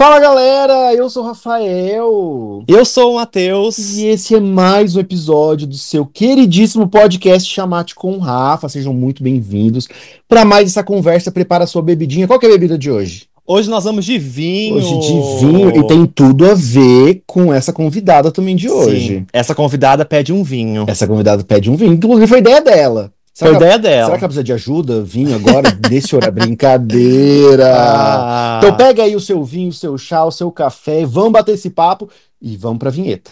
Fala galera, eu sou o Rafael. Eu sou o Matheus. E esse é mais um episódio do seu queridíssimo podcast Chamate com Rafa. Sejam muito bem-vindos para mais essa conversa. Prepara sua bebidinha. Qual é a bebida de hoje? Hoje nós vamos de vinho. Hoje de vinho e tem tudo a ver com essa convidada também de hoje. Sim, essa convidada pede um vinho. Essa convidada pede um vinho, inclusive foi ideia dela. Será que, ideia dela. Será que ela precisa de ajuda? Vinho agora, nesse horário? Brincadeira! Ah. Então pega aí o seu vinho, o seu chá, o seu café, vamos bater esse papo e vamos pra vinheta.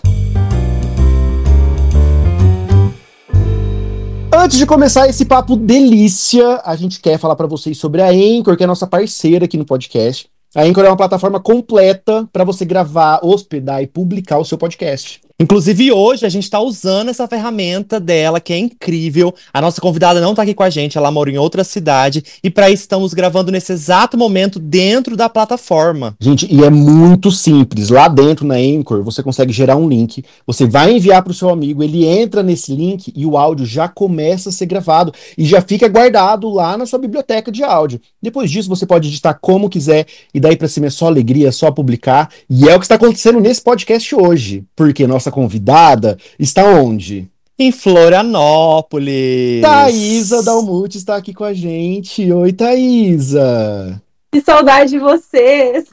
Antes de começar esse papo delícia, a gente quer falar pra vocês sobre a Anchor, que é a nossa parceira aqui no podcast. A Anchor é uma plataforma completa pra você gravar, hospedar e publicar o seu podcast. Inclusive, hoje a gente está usando essa ferramenta dela, que é incrível. A nossa convidada não está aqui com a gente, ela mora em outra cidade. E para isso estamos gravando nesse exato momento dentro da plataforma. Gente, e é muito simples. Lá dentro na Anchor, você consegue gerar um link, você vai enviar para o seu amigo, ele entra nesse link e o áudio já começa a ser gravado e já fica guardado lá na sua biblioteca de áudio. Depois disso, você pode editar como quiser e daí para cima é só alegria, é só publicar. E é o que está acontecendo nesse podcast hoje, porque nossa convidada está onde? Em Florianópolis. Thaisa Dalmute está aqui com a gente. Oi, Thaisa. Que saudade de vocês.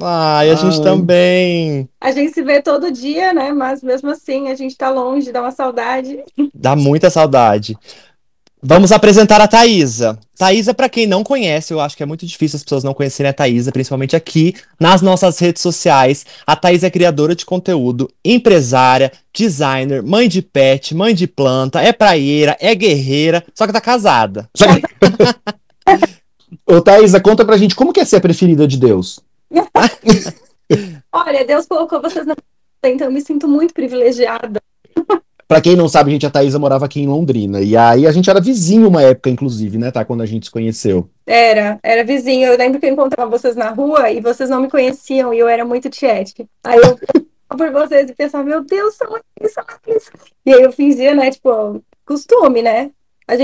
Ai, a gente Ai. também. A gente se vê todo dia, né? Mas mesmo assim, a gente tá longe, dá uma saudade. Dá muita saudade. Vamos apresentar a Thaisa. Thaisa, para quem não conhece, eu acho que é muito difícil as pessoas não conhecerem a Thaisa, principalmente aqui nas nossas redes sociais. A Thaisa é criadora de conteúdo, empresária, designer, mãe de pet, mãe de planta, é praieira, é guerreira, só que tá casada. Ô, Thaisa, conta pra gente como que é ser a preferida de Deus. Olha, Deus colocou vocês na então eu me sinto muito privilegiada. Pra quem não sabe, gente, a Thaisa morava aqui em Londrina. E aí a gente era vizinho uma época, inclusive, né, tá? Quando a gente se conheceu. Era, era vizinho. Eu lembro que eu encontrava vocês na rua e vocês não me conheciam e eu era muito tiete. Aí eu por vocês e pensava, meu Deus, são eles, são eles. E aí eu fingia, né, tipo, costume, né?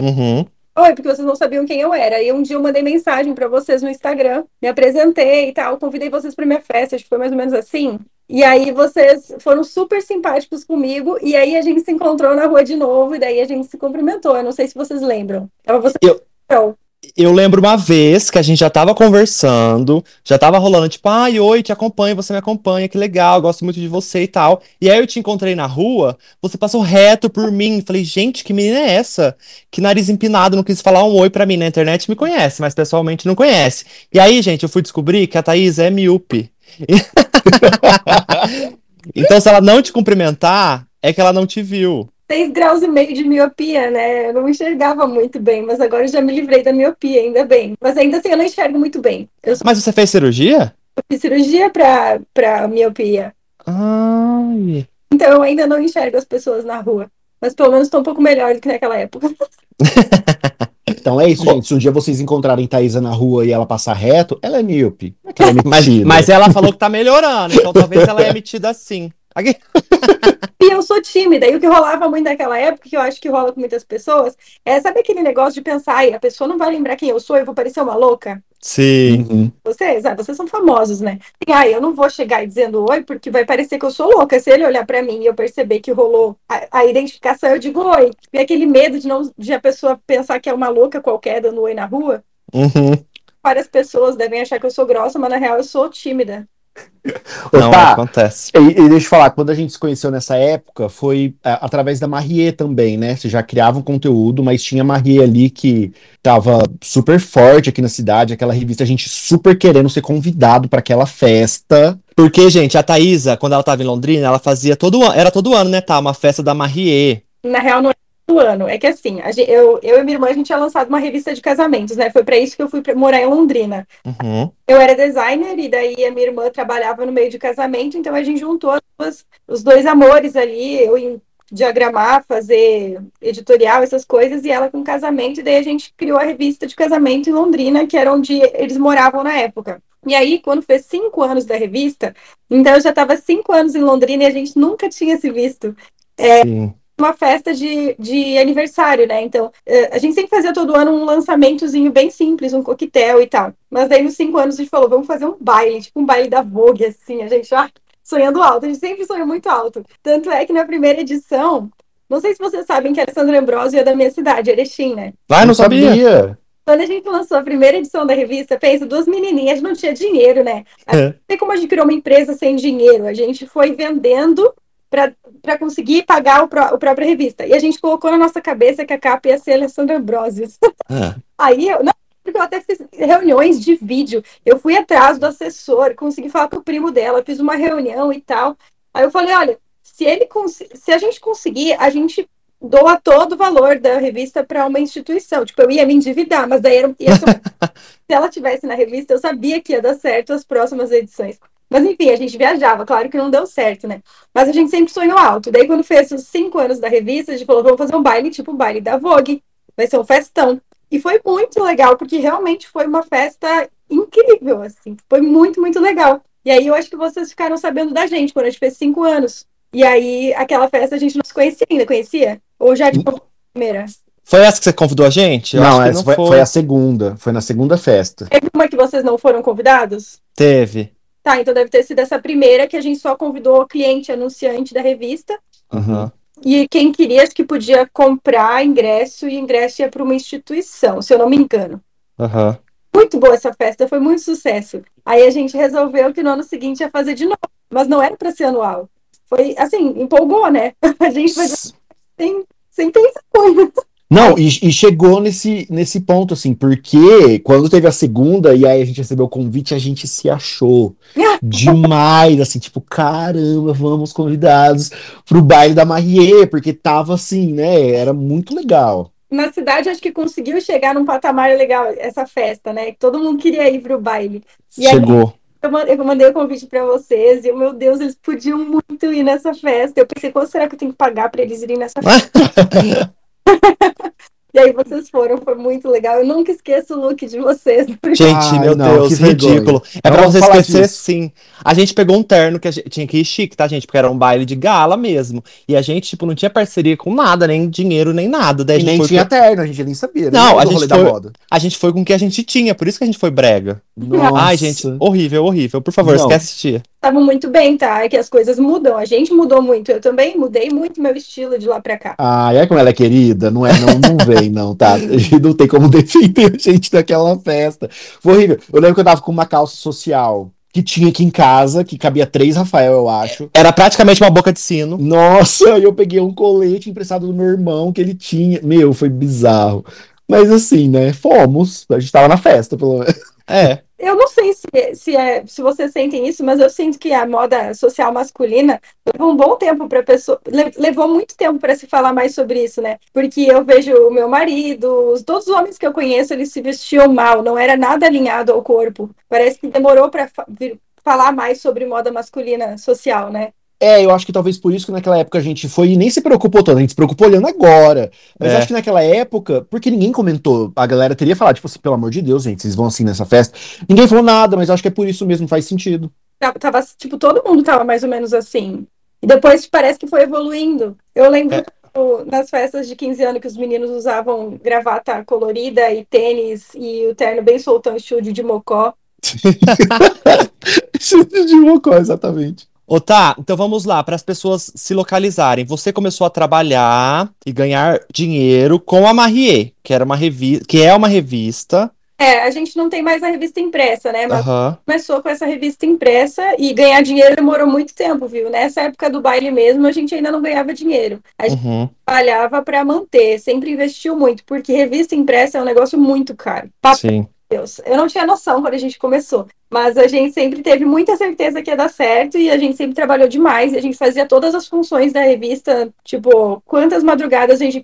Uhum. Oi, porque vocês não sabiam quem eu era. E um dia eu mandei mensagem pra vocês no Instagram, me apresentei e tal, convidei vocês pra minha festa, acho que foi mais ou menos assim. E aí vocês foram super simpáticos comigo, e aí a gente se encontrou na rua de novo, e daí a gente se cumprimentou. Eu não sei se vocês lembram. Tava você. Eu- Eu. Eu lembro uma vez que a gente já tava conversando, já tava rolando, tipo, ai, oi, te acompanho, você me acompanha, que legal, gosto muito de você e tal. E aí eu te encontrei na rua, você passou reto por mim. Falei, gente, que menina é essa? Que nariz empinado, não quis falar um oi pra mim na internet, me conhece, mas pessoalmente não conhece. E aí, gente, eu fui descobrir que a Thaís é míope. Então, se ela não te cumprimentar, é que ela não te viu. Seis graus e meio de miopia, né? Eu não enxergava muito bem, mas agora eu já me livrei da miopia, ainda bem. Mas ainda assim eu não enxergo muito bem. Eu Mas você fez cirurgia? fiz cirurgia pra, pra miopia. Ai. Então eu ainda não enxergo as pessoas na rua. Mas pelo menos estou um pouco melhor do que naquela época. Então é isso, gente. Se um dia vocês encontrarem Thaisa na rua e ela passar reto, ela é míope. É ela é Mas, mas ela falou que tá melhorando, então talvez ela é emitida assim. Aqui- E eu sou tímida. E o que rolava muito naquela época, que eu acho que rola com muitas pessoas, é sabe aquele negócio de pensar, ai, a pessoa não vai lembrar quem eu sou, eu vou parecer uma louca? Sim. Uhum. Vocês, ah, vocês são famosos, né? E, ai, eu não vou chegar dizendo oi, porque vai parecer que eu sou louca. Se ele olhar pra mim e eu perceber que rolou a, a identificação, eu digo oi. E aquele medo de, não, de a pessoa pensar que é uma louca qualquer dando oi na rua. Uhum. Várias pessoas devem achar que eu sou grossa, mas na real eu sou tímida. Não, acontece. E, e deixa eu falar, quando a gente se conheceu nessa época, foi é, através da Marie também, né? Você já criava um conteúdo, mas tinha a Marie ali que tava super forte aqui na cidade, aquela revista, a gente super querendo ser convidado para aquela festa. Porque, gente, a Thaisa, quando ela tava em Londrina, ela fazia todo ano, era todo ano, né, tá? Uma festa da Marie. Na real, não é do ano. É que assim, a gen- eu, eu e minha irmã, a gente tinha lançado uma revista de casamentos, né? Foi pra isso que eu fui morar em Londrina. Uhum. Eu era designer e daí a minha irmã trabalhava no meio de casamento, então a gente juntou as duas- os dois amores ali, eu em diagramar, fazer editorial, essas coisas, e ela com casamento, e daí a gente criou a revista de casamento em Londrina, que era onde eles moravam na época. E aí, quando fez cinco anos da revista, então eu já estava cinco anos em Londrina e a gente nunca tinha se visto. Sim. Uma festa de, de aniversário, né? Então, eh, a gente sempre fazia todo ano um lançamentozinho bem simples, um coquetel e tal. Mas daí, nos cinco anos, a gente falou, vamos fazer um baile, tipo um baile da Vogue, assim. A gente, ah, sonhando alto. A gente sempre sonhou muito alto. Tanto é que na primeira edição, não sei se vocês sabem que a Alessandra Ambrosio é da minha cidade, Erechim, né? Ah, não sabia. Quando a gente lançou a primeira edição da revista, pensa, duas menininhas, não tinha dinheiro, né? É. Não sei como a gente criou uma empresa sem dinheiro. A gente foi vendendo para conseguir pagar o, pró a própria revista. E a gente colocou na nossa cabeça que a capa ia ser Alessandra Ambrosio. Ah. Aí eu, não, porque eu até fiz reuniões de vídeo. Eu fui atrás do assessor, consegui falar com o primo dela, fiz uma reunião e tal. Aí eu falei, olha, se ele se a gente conseguir, a gente doa todo o valor da revista para uma instituição. Tipo, eu ia me endividar, mas daí era, ia se ela tivesse na revista, eu sabia que ia dar certo as próximas edições. Mas enfim, a gente viajava, claro que não deu certo, né? Mas a gente sempre sonhou alto. Daí, quando fez os cinco anos da revista, a gente falou: vamos fazer um baile, tipo o baile da Vogue. Vai ser um festão. E foi muito legal, porque realmente foi uma festa incrível, assim. Foi muito, muito legal. E aí eu acho que vocês ficaram sabendo da gente quando a gente fez cinco anos. E aí, aquela festa a gente não se conhecia ainda, conhecia? Ou já de primeira? Foi essa que você convidou a gente? Eu não, acho que essa foi, foi a segunda. Foi na segunda festa. Teve uma que vocês não foram convidados? Teve. Tá, então deve ter sido essa primeira que a gente só convidou o cliente anunciante da revista. Uhum. E quem queria, acho que podia comprar ingresso e ingresso ia para uma instituição, se eu não me engano. Uhum. Muito boa essa festa, foi muito sucesso. Aí a gente resolveu que no ano seguinte ia fazer de novo, mas não era para ser anual. Foi assim, empolgou, né? A gente foi sem, sem pensar muito. Não, e, e, chegou nesse, nesse ponto, assim, porque quando teve a segunda e aí a gente recebeu o convite, a gente se achou demais, assim, tipo, caramba, vamos convidados pro baile da Marie, porque tava assim, né? Era muito legal. Na cidade, acho que conseguiu chegar num patamar legal essa festa, né? Todo mundo queria ir pro baile. E chegou. Aí, eu mandei o convite para vocês e, meu Deus, eles podiam muito ir nessa festa. Eu pensei, quanto será que eu tenho que pagar para eles irem nessa festa? E aí vocês foram, foi muito legal. Eu nunca esqueço o look de vocês. Gente, Ai, meu não, Deus, ridículo. É pra você esquecer, disso. sim. A gente pegou um terno que a gente tinha que ir chique, tá, gente? Porque era um baile de gala mesmo. E a gente, tipo, não tinha parceria com nada, nem dinheiro, nem nada. Daí e nem tinha terno, a gente nem sabia. Não, a gente, foi, a gente foi com o que a gente tinha, por isso que a gente foi brega. Nossa. Ai, gente, horrível, horrível. Por favor, não. esquece tia estavam muito bem, tá? É que as coisas mudam. A gente mudou muito. Eu também mudei muito meu estilo de lá pra cá. Ah, é como ela é querida? Não é? Não, não vem, não, tá? Não tem como defender a gente daquela festa. Foi horrível. Eu lembro que eu tava com uma calça social que tinha aqui em casa, que cabia três Rafael, eu acho. Era praticamente uma boca de sino. Nossa, eu peguei um colete emprestado do meu irmão que ele tinha. Meu, foi bizarro. Mas assim, né? Fomos. A gente tava na festa, pelo menos. É. Eu não sei se, se, é, se vocês sentem isso, mas eu sinto que a moda social masculina levou um bom tempo para pessoa, levou muito tempo para se falar mais sobre isso, né? Porque eu vejo o meu marido, todos os homens que eu conheço, eles se vestiam mal, não era nada alinhado ao corpo. Parece que demorou para falar mais sobre moda masculina social, né? É, eu acho que talvez por isso que naquela época a gente foi e nem se preocupou tanto, a gente se preocupou olhando agora. Mas é. acho que naquela época, porque ninguém comentou, a galera teria falado, tipo assim, pelo amor de Deus, gente, vocês vão assim nessa festa. Ninguém falou nada, mas acho que é por isso mesmo, faz sentido. Tava, tipo, todo mundo tava mais ou menos assim. E depois parece que foi evoluindo. Eu lembro é. nas festas de 15 anos que os meninos usavam gravata colorida e tênis e o terno bem soltão, estilo de mocó. estilo de mocó, exatamente. Ô, tá, então vamos lá, para as pessoas se localizarem. Você começou a trabalhar e ganhar dinheiro com a Marie, que era uma revista, que é uma revista. É, a gente não tem mais a revista impressa, né? Mas uhum. começou com essa revista impressa e ganhar dinheiro demorou muito tempo, viu? Nessa época do baile mesmo, a gente ainda não ganhava dinheiro. A gente uhum. trabalhava para manter, sempre investiu muito, porque revista impressa é um negócio muito caro. Sim. Deus. Eu não tinha noção quando a gente começou, mas a gente sempre teve muita certeza que ia dar certo e a gente sempre trabalhou demais e a gente fazia todas as funções da revista, tipo, quantas madrugadas a gente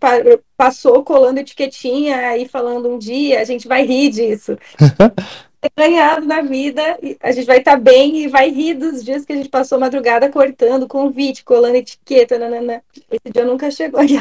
passou colando etiquetinha e falando um dia, a gente vai rir disso. ganhado na vida, a gente vai estar tá bem e vai rir dos dias que a gente passou madrugada cortando convite, colando etiqueta, nanana. Esse dia nunca chegou aqui,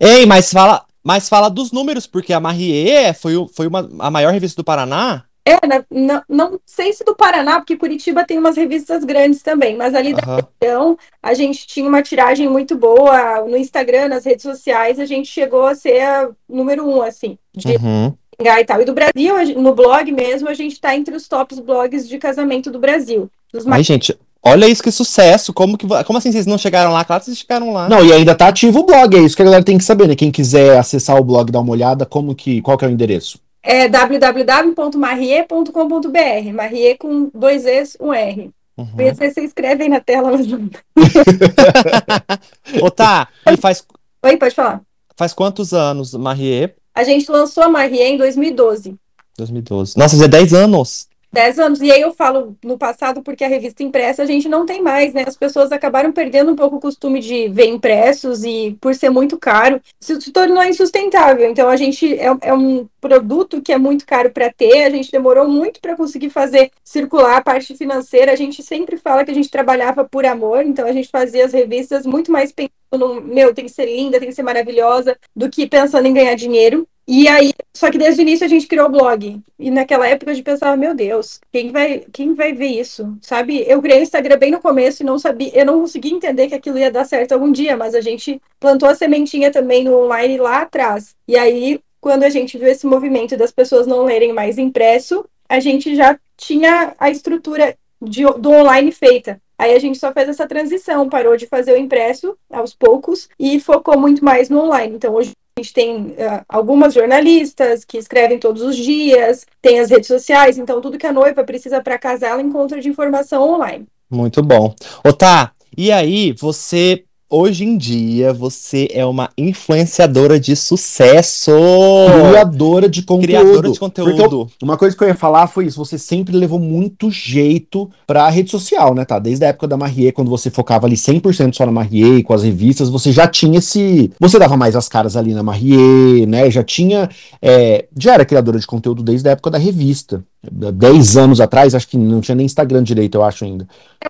Ei, mas fala, mas fala dos números, porque a Marie foi, foi uma, a maior revista do Paraná É, na- não, não sei se do Paraná, porque Curitiba tem umas revistas grandes também, mas ali da Aham. região a gente tinha uma tiragem muito boa no Instagram, nas redes sociais, a gente chegou a ser a número um, assim, de Uhum. e tal. E do Brasil, no blog mesmo, a gente está entre os tops blogs de casamento do Brasil. Dos Ai, mais... gente, olha isso que sucesso. Como que, como assim vocês não chegaram lá? Claro que vocês chegaram lá. Não, e ainda tá ativo o blog, é isso que a galera tem que saber, né? Quem quiser acessar o blog, dar uma olhada, como que, qual que é o endereço? É www.marie.com.br. Marie com dois Es, um R. Uhum. Podia ser, Você escreve aí na tela, mas não. Ô, tá, e faz, Oi, pode falar. faz quantos anos, Marie? A gente lançou a Marie em 2012. 2012. Nossa, é 10 anos. 10 anos. E aí eu falo no passado porque a revista impressa a gente não tem mais, né? As pessoas acabaram perdendo um pouco o costume de ver impressos e por ser muito caro, isso se tornou insustentável. Então a gente é, é um produto que é muito caro para ter, a gente demorou muito para conseguir fazer circular a parte financeira. A gente sempre fala que a gente trabalhava por amor, então a gente fazia as revistas muito mais pensando no meu, tem que ser linda, tem que ser maravilhosa, do que pensando em ganhar dinheiro. E aí, só que desde o início a gente criou o blog. E naquela época a gente pensava, meu Deus, quem vai, quem vai ver isso? Sabe? Eu criei o Instagram bem no começo e não sabia, eu não conseguia entender que aquilo ia dar certo algum dia, mas a gente plantou a sementinha também no online lá atrás. E aí, quando a gente viu esse movimento das pessoas não lerem mais impresso, a gente já tinha a estrutura de, do online feita. Aí a gente só fez essa transição, parou de fazer o impresso aos poucos e focou muito mais no online. Então hoje gente tem uh, algumas jornalistas que escrevem todos os dias, tem as redes sociais, então tudo que a noiva precisa para casar, ela encontra de informação online. Muito bom. Ô, tá, e aí, você, hoje em dia, você é uma influenciadora de sucesso. Criadora de conteúdo. Criadora de conteúdo. Uma coisa que eu ia falar foi isso: você sempre levou muito jeito pra rede social, né, tá? Desde a época da Marie, quando você focava ali 100% só na Marie, com as revistas, você já tinha esse. Você dava mais as caras ali na Marie, né? Já tinha. é, Já era criadora de conteúdo desde a época da revista. Dez anos atrás, acho que não tinha nem Instagram direito, eu acho ainda.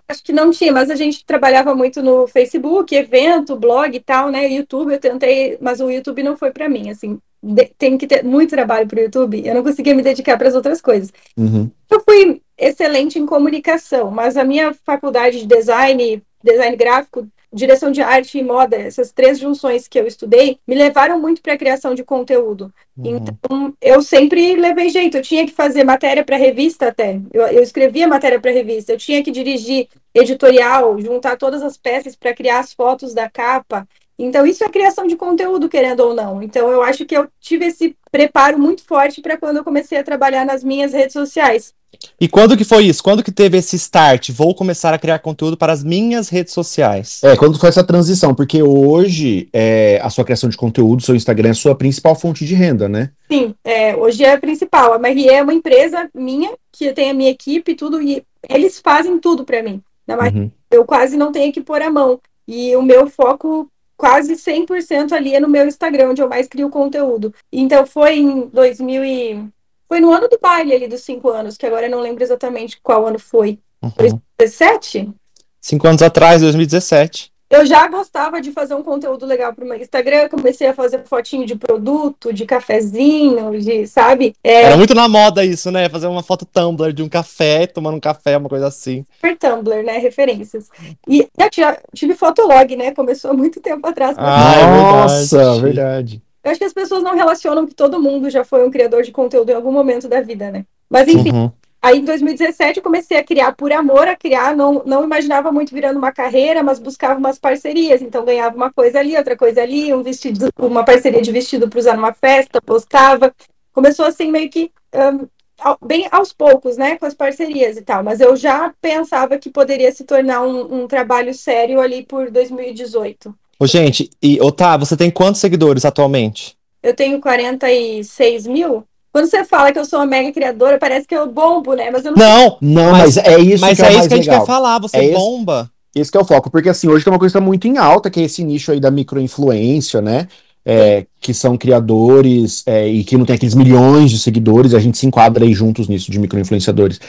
Acho que não tinha, mas a gente trabalhava muito no Facebook, evento, blog e tal, né? YouTube eu tentei, mas o YouTube não foi para mim, assim. de- tem que ter muito trabalho para o YouTube. Eu não conseguia me dedicar para as outras coisas. Uhum. Eu fui excelente em comunicação, mas a minha faculdade de design, design gráfico, direção de arte e moda, essas três junções que eu estudei, me levaram muito para a criação de conteúdo. Uhum. Então, eu sempre levei jeito. Eu tinha que fazer matéria para revista até. Eu, eu escrevia matéria para revista. Eu tinha que dirigir editorial, juntar todas as peças para criar as fotos da capa. Então, isso é criação de conteúdo, querendo ou não. Então, eu acho que eu tive esse preparo muito forte para quando eu comecei a trabalhar nas minhas redes sociais. E quando que foi isso? Quando que teve esse start? Vou começar a criar conteúdo para as minhas redes sociais. É, quando foi essa transição? Porque hoje é, a sua criação de conteúdo, seu Instagram é a sua principal fonte de renda, né? Sim, é, hoje é a principal. A Marie é uma empresa minha, que tem a minha equipe e tudo, e eles fazem tudo para mim. Na Marie, Uhum. eu quase não tenho que pôr a mão. E o meu foco quase 100% ali é no meu Instagram, onde eu mais crio conteúdo. Então foi em 2000 e... Foi no ano do baile ali dos cinco anos, que agora eu não lembro exatamente qual ano foi. Uhum. 17? Cinco anos atrás, 2017. Eu já gostava de fazer um conteúdo legal para o meu Instagram, comecei a fazer fotinho de produto, de cafezinho, de, sabe? É, Era muito na moda isso, né? Fazer uma foto Tumblr de um café, tomando um café, uma coisa assim. super Tumblr, né? Referências. E eu tive fotolog, né? Começou há muito tempo atrás. Ah, é Nossa, verdade. Eu acho que as pessoas não relacionam que todo mundo já foi um criador de conteúdo em algum momento da vida, né? Mas enfim, Uhum. aí em 2017 eu comecei a criar por amor a criar, não, não imaginava muito virando uma carreira, mas buscava umas parcerias. Então ganhava uma coisa ali, outra coisa ali, um vestido, uma parceria de vestido para usar numa festa, postava. Começou assim meio que ao- bem aos poucos, né, com as parcerias e tal. Mas eu já pensava que poderia se tornar um, um trabalho sério ali por 2018. Ô, gente, e ô, tá, você tem quantos seguidores atualmente? Eu tenho 46 mil. Quando você fala que eu sou uma mega criadora, parece que eu bombo, né? Mas eu não Não, Não, Mas- mas, é isso mas que é, é isso mais que a gente legal. quer falar, você É esse- bomba. Esse que é o foco, porque assim, hoje tem uma coisa que tá muito em alta, que é esse nicho aí da microinfluência, né? É, que são criadores é, e que não tem aqueles milhões de seguidores, a gente se enquadra aí juntos nisso de microinfluenciadores.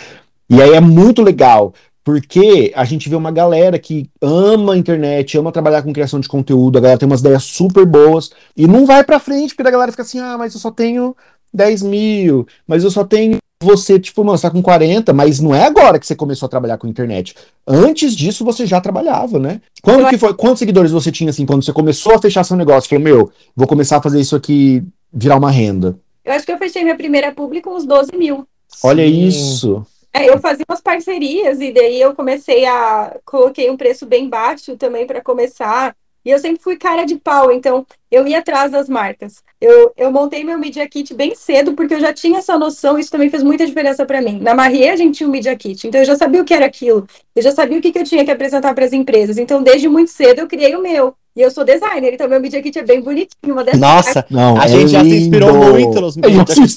E aí é muito legal, porque a gente vê uma galera que ama a internet, ama trabalhar com criação de conteúdo, a galera tem umas ideias super boas e não vai pra frente, porque a galera fica assim, ah, mas eu só tenho 10 mil, mas eu só tenho você, tipo, mano, você tá com 40, mas não é agora que você começou a trabalhar com internet. Antes disso, você já trabalhava, né? Quando que foi, quantos seguidores você tinha, assim, quando você começou a fechar seu negócio? Falou, meu, vou começar a fazer isso aqui virar uma renda. Eu acho que eu fechei minha primeira publi com uns 12 mil. Olha isso. É, eu fazia umas parcerias e daí eu comecei a. Coloquei um preço bem baixo também para começar. E eu sempre fui cara de pau, então eu ia atrás das marcas. Eu, eu montei meu Media Kit bem cedo, porque eu já tinha essa noção, isso também fez muita diferença para mim. Na Marie a gente tinha um Media Kit, então eu já sabia o que era aquilo, eu já sabia o que, que eu tinha que apresentar para as empresas. Então, desde muito cedo, eu criei o meu. E eu sou designer, então meu Media Kit é bem bonitinho. Uma Nossa, não, a é gente lindo. já se inspirou muito nos Media Kits.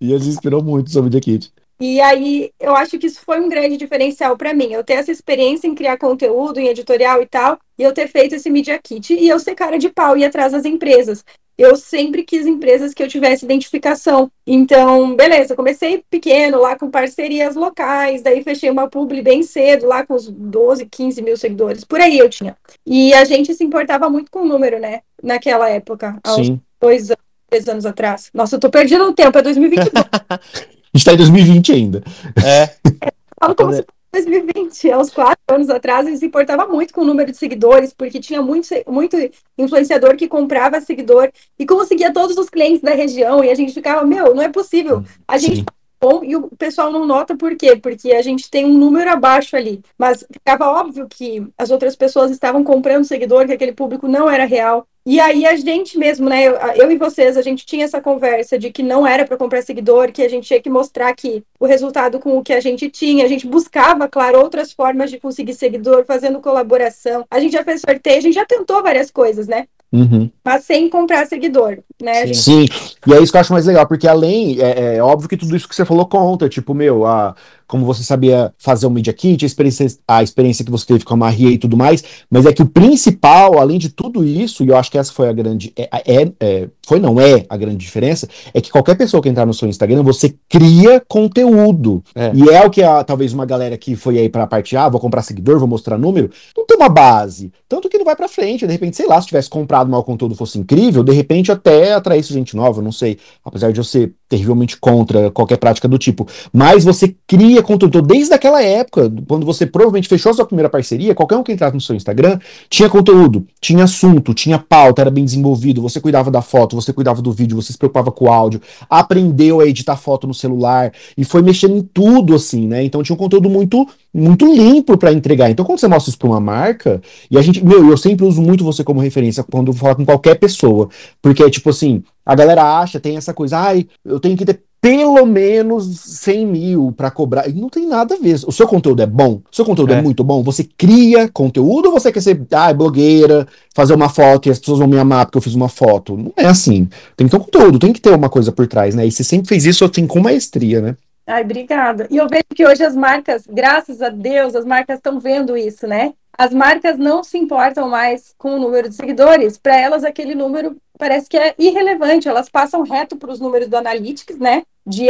E a gente se inspirou muito no Media Kit. E aí, eu acho que isso foi um grande diferencial para mim. Eu ter essa experiência em criar conteúdo, em editorial e tal, e eu ter feito esse Media Kit e eu ser cara de pau e ir atrás das empresas. Eu sempre quis empresas que eu tivesse identificação. Então, beleza, comecei pequeno, lá com parcerias locais, daí fechei uma publi bem cedo, lá com uns 12, 15 mil seguidores, por aí eu tinha. E a gente se importava muito com o número, né, naquela época, há uns dois anos, três anos atrás. Nossa, eu tô perdendo o tempo, é 2022. A gente tá em 2020 ainda. É. Falo como se 2020, há uns quatro anos atrás, eles se importava muito com o número de seguidores, porque tinha muito, muito influenciador que comprava seguidor e conseguia todos os clientes da região, e a gente ficava, meu, não é possível. A gente Sim bom e o pessoal não nota por quê? Porque a gente tem um número abaixo ali. Mas ficava óbvio que as outras pessoas estavam comprando seguidor, que aquele público não era real. E aí a gente mesmo, né, eu, eu e vocês, a gente tinha essa conversa de que não era para comprar seguidor, que a gente tinha que mostrar que o resultado com o que a gente tinha, a gente buscava, claro, outras formas de conseguir seguidor, fazendo colaboração. A gente já fez sorteio, a gente já tentou várias coisas, né? Uhum. Mas sem comprar seguidor, né? Sim. Sim. e é isso que eu acho mais legal, porque além, é, é, óbvio que tudo isso que você falou conta, tipo, meu, a, como você sabia fazer o Media Kit, a experiência, a experiência que você teve com a Maria e tudo mais, mas é que o principal, além de tudo isso, e eu acho que essa foi a grande, é, é, é foi não é a grande diferença, é que qualquer pessoa que entrar no seu Instagram, você cria conteúdo, é. e é o que a, talvez uma galera que foi aí pra parte, ah, vou comprar seguidor, vou mostrar número, não tem uma base, tanto que não vai pra frente, de repente, sei lá, se tivesse comprado mal conteúdo fosse incrível, de repente até atraísse gente nova, não sei, apesar de eu ser terrivelmente contra qualquer prática do tipo, mas você cria conteúdo. Então, desde aquela época, quando você provavelmente fechou a sua primeira parceria, qualquer um que entrasse no seu Instagram tinha conteúdo, tinha assunto, tinha pauta, era bem desenvolvido, você cuidava da foto, você cuidava do vídeo, você se preocupava com o áudio, aprendeu a editar foto no celular e foi mexendo em tudo assim, né? Então tinha um conteúdo muito muito limpo para entregar. Então quando você mostra isso para uma marca, e a gente, meu, eu sempre uso muito você como referência quando eu falar com qualquer pessoa, porque é tipo assim, a galera acha, tem essa coisa, ai, eu tenho que ter pelo menos 100 mil para cobrar. E não tem nada a ver. O seu conteúdo é bom? O seu conteúdo é. é. muito bom? Você cria conteúdo ou você quer ser ah, blogueira, fazer uma foto e as pessoas vão me amar porque eu fiz uma foto? Não é assim. Tem que ter um conteúdo, tem que ter uma coisa por trás, né? E você sempre fez isso assim com maestria, né? Ai, obrigada. E eu vejo que hoje as marcas, graças a Deus, as marcas estão vendo isso, né? As marcas não se importam mais com o número de seguidores. Para elas, aquele número parece que é irrelevante. Elas passam reto para os números do Analytics, né? De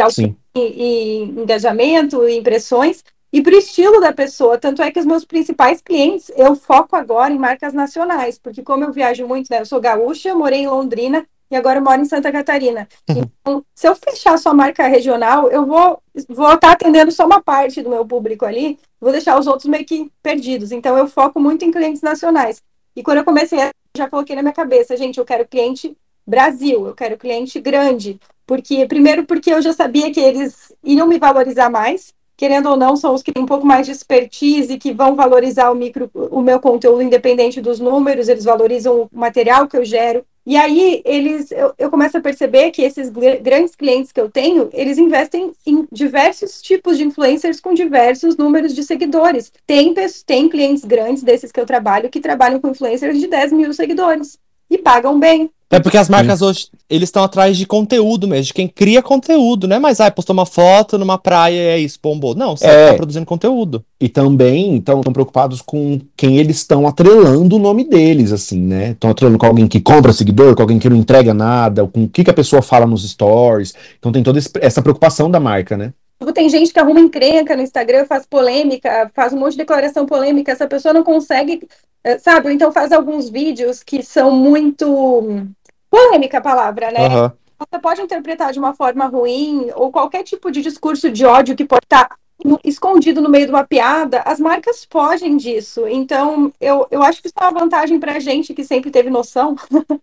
e, e engajamento e impressões. E para o estilo da pessoa. Tanto é que os meus principais clientes, eu foco agora em marcas nacionais. Porque como eu viajo muito, né? Eu sou gaúcha, morei em Londrina e agora moro em Santa Catarina. Então, se eu fechar só marca regional, eu vou vou estar tá atendendo só uma parte do meu público ali, vou deixar os outros meio que perdidos. Então, eu foco muito em clientes nacionais. E quando eu comecei, eu já coloquei na minha cabeça, gente, eu quero cliente Brasil, eu quero cliente grande. Porque, primeiro, porque eu já sabia que eles iriam me valorizar mais, querendo ou não, são os que têm um pouco mais de expertise, que vão valorizar o micro, o meu conteúdo independente dos números, eles valorizam o material que eu gero. E aí eles, eu, eu começo a perceber que esses grandes clientes que eu tenho, eles investem em diversos tipos de influencers com diversos números de seguidores. Tem, tem clientes grandes desses que eu trabalho que trabalham com influencers de 10 mil seguidores e pagam bem. É porque as marcas Sim. hoje, eles estão atrás de conteúdo mesmo, de quem cria conteúdo, né? Mas, ah, postou uma foto numa praia e é isso, bombou. Não, você é. tá produzindo conteúdo. E também estão preocupados com quem eles estão atrelando o nome deles, assim, né? Estão atrelando com alguém que compra seguidor, com alguém que não entrega nada, com o que, que a pessoa fala nos stories. Então tem toda essa preocupação da marca, né? Tipo, tem gente que arruma encrenca no Instagram, faz polêmica, faz um monte de declaração polêmica, essa pessoa não consegue, eh, sabe? Então faz alguns vídeos que são muito polêmica a palavra, né? Uhum. você pode interpretar de uma forma ruim, ou qualquer tipo de discurso de ódio que pode estar escondido no meio de uma piada, as marcas fogem disso. Então, eu, eu acho que isso é uma vantagem para a gente que sempre teve noção.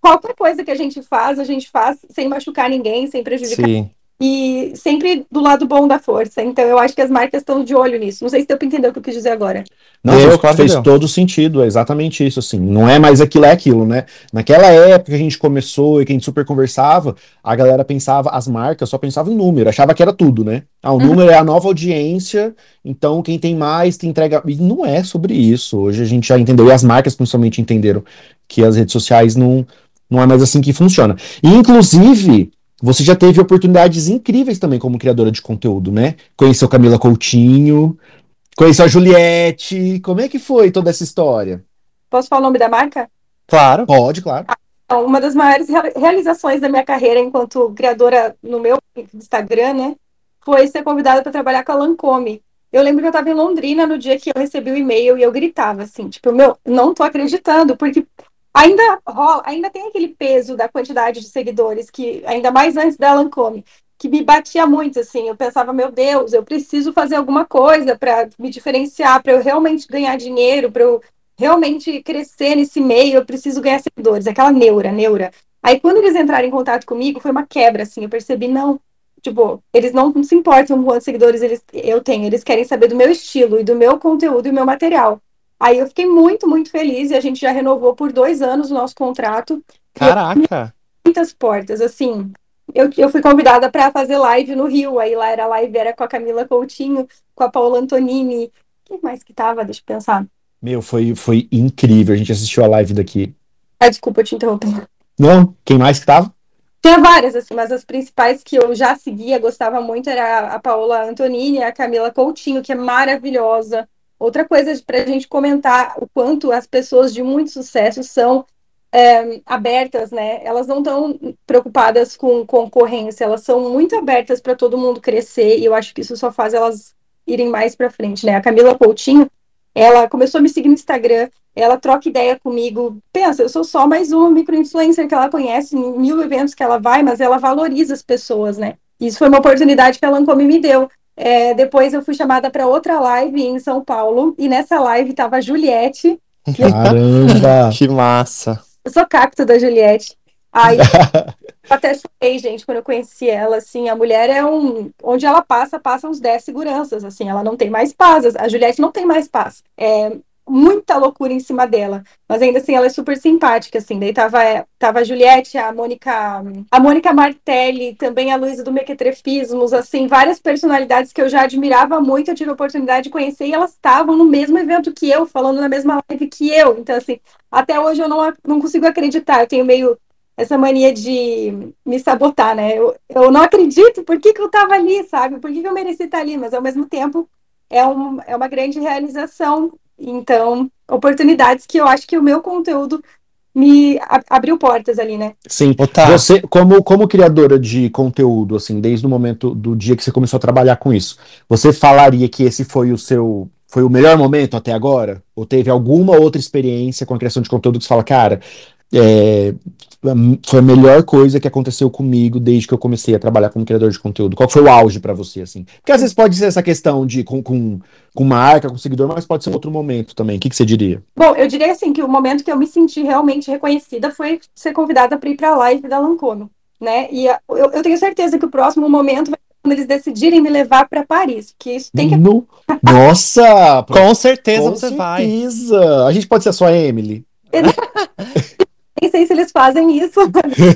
qualquer coisa que a gente faz, a gente faz sem machucar ninguém, sem prejudicar. Sim. E sempre do lado bom da força. Então, eu acho que as marcas estão de olho nisso. Não sei se deu para entender o que eu quis dizer agora. Não, eu, fez, fez todo sentido, é exatamente isso, assim. Não é mais aquilo, é aquilo, né? Naquela época que a gente começou e que a gente super conversava, a galera pensava, as marcas só pensavam em número, achava que era tudo, né? Ah, o uhum. número é a nova audiência, então quem tem mais que entrega. E não é sobre isso. Hoje a gente já entendeu, e as marcas principalmente entenderam que as redes sociais não, não é mais assim que funciona. E, inclusive, você já teve oportunidades incríveis também como criadora de conteúdo, né? Conheceu Camila Coutinho, Conheceu a Juliette. Como é que foi toda essa história? Posso falar o nome da marca? Claro. Pode, claro. Então, uma das maiores realizações da minha carreira enquanto criadora no meu Instagram, né, foi ser convidada para trabalhar com a Lancome. Eu lembro que eu estava em Londrina no dia que eu recebi o e-mail e eu gritava assim, tipo, meu, não tô acreditando, porque ainda rola, ainda tem aquele peso da quantidade de seguidores que ainda mais antes da Lancome que me batia muito, assim. Eu pensava, meu Deus, eu preciso fazer alguma coisa para me diferenciar, para eu realmente ganhar dinheiro, para eu realmente crescer nesse meio, eu preciso ganhar seguidores. Aquela neura, neura. Aí, quando eles entraram em contato comigo, foi uma quebra, assim. Eu percebi, não, tipo, eles não, não se importam com quantos seguidores eles, eu tenho, eles querem saber do meu estilo e do meu conteúdo e meu material. Aí eu fiquei muito, muito feliz e a gente já renovou por dois anos o nosso contrato. Caraca! Muitas portas, assim eu, eu fui convidada para fazer live no Rio. Aí lá era live, era com a Camila Coutinho, com a Paula Antonini. Quem mais que tava? Deixa eu pensar. Meu, foi, foi incrível. A gente assistiu a live daqui. Ah, desculpa te interromper. Não, quem mais que tava? Tinha várias, assim, mas as principais que eu já seguia, gostava muito, era a Paola Antonini, a Camila Coutinho, que é maravilhosa. Outra coisa para a gente comentar o quanto as pessoas de muito sucesso são é, abertas, né? Elas não estão preocupadas com concorrência, elas são muito abertas para todo mundo crescer e eu acho que isso só faz elas irem mais para frente, né? A Camila Coutinho, ela começou a me seguir no Instagram, ela troca ideia comigo. Pensa, eu sou só mais uma microinfluencer que ela conhece, em mil eventos que ela vai, mas ela valoriza as pessoas, né? Isso foi uma oportunidade que a Lancome me deu. É, depois eu fui chamada para outra live em São Paulo, e nessa live estava a Juliette. Caramba! que massa! Eu sou cacto da Juliette. Aí até chorei, gente, quando eu conheci ela, assim, a mulher é um, onde ela passa, passa uns 10 seguranças, assim, ela não tem mais paz, a Juliette não tem mais paz, é muita loucura em cima dela, mas ainda assim ela é super simpática, assim, daí tava, tava a Juliette, a Mônica, a Mônica Martelli, também a Luísa do Mequetrefismos, assim, várias personalidades que eu já admirava muito, eu tive a oportunidade de conhecer e elas estavam no mesmo evento que eu, falando na mesma live que eu, então assim, até hoje eu não, não consigo acreditar. Eu tenho meio essa mania de me sabotar, né? Eu, eu não acredito, por que, que eu estava ali, sabe? Por que, que eu mereci estar ali? Mas ao mesmo tempo é, um, é uma grande realização. Então, oportunidades que eu acho que o meu conteúdo me abriu portas ali, né? Sim. Tá. Você, como, como criadora de conteúdo, assim, desde o momento do dia que você começou a trabalhar com isso, você falaria que esse foi o seu foi o melhor momento até agora? Ou teve alguma outra experiência com a criação de conteúdo que você fala, cara, é, foi a melhor coisa que aconteceu comigo desde que eu comecei a trabalhar como criador de conteúdo? Qual foi o auge para você, assim? Porque às vezes pode ser essa questão de com, com, com marca, com seguidor, mas pode ser outro momento também. O que, que você diria? Bom, eu diria assim que o momento que eu me senti realmente reconhecida foi ser convidada para ir para a live da Lancono, né? E eu, eu tenho certeza que o próximo momento vai quando eles decidirem me levar para Paris, que isso tem que. No... Nossa! com certeza com você certeza. vai. A gente pode ser só a Emily. Nem sei se eles fazem isso.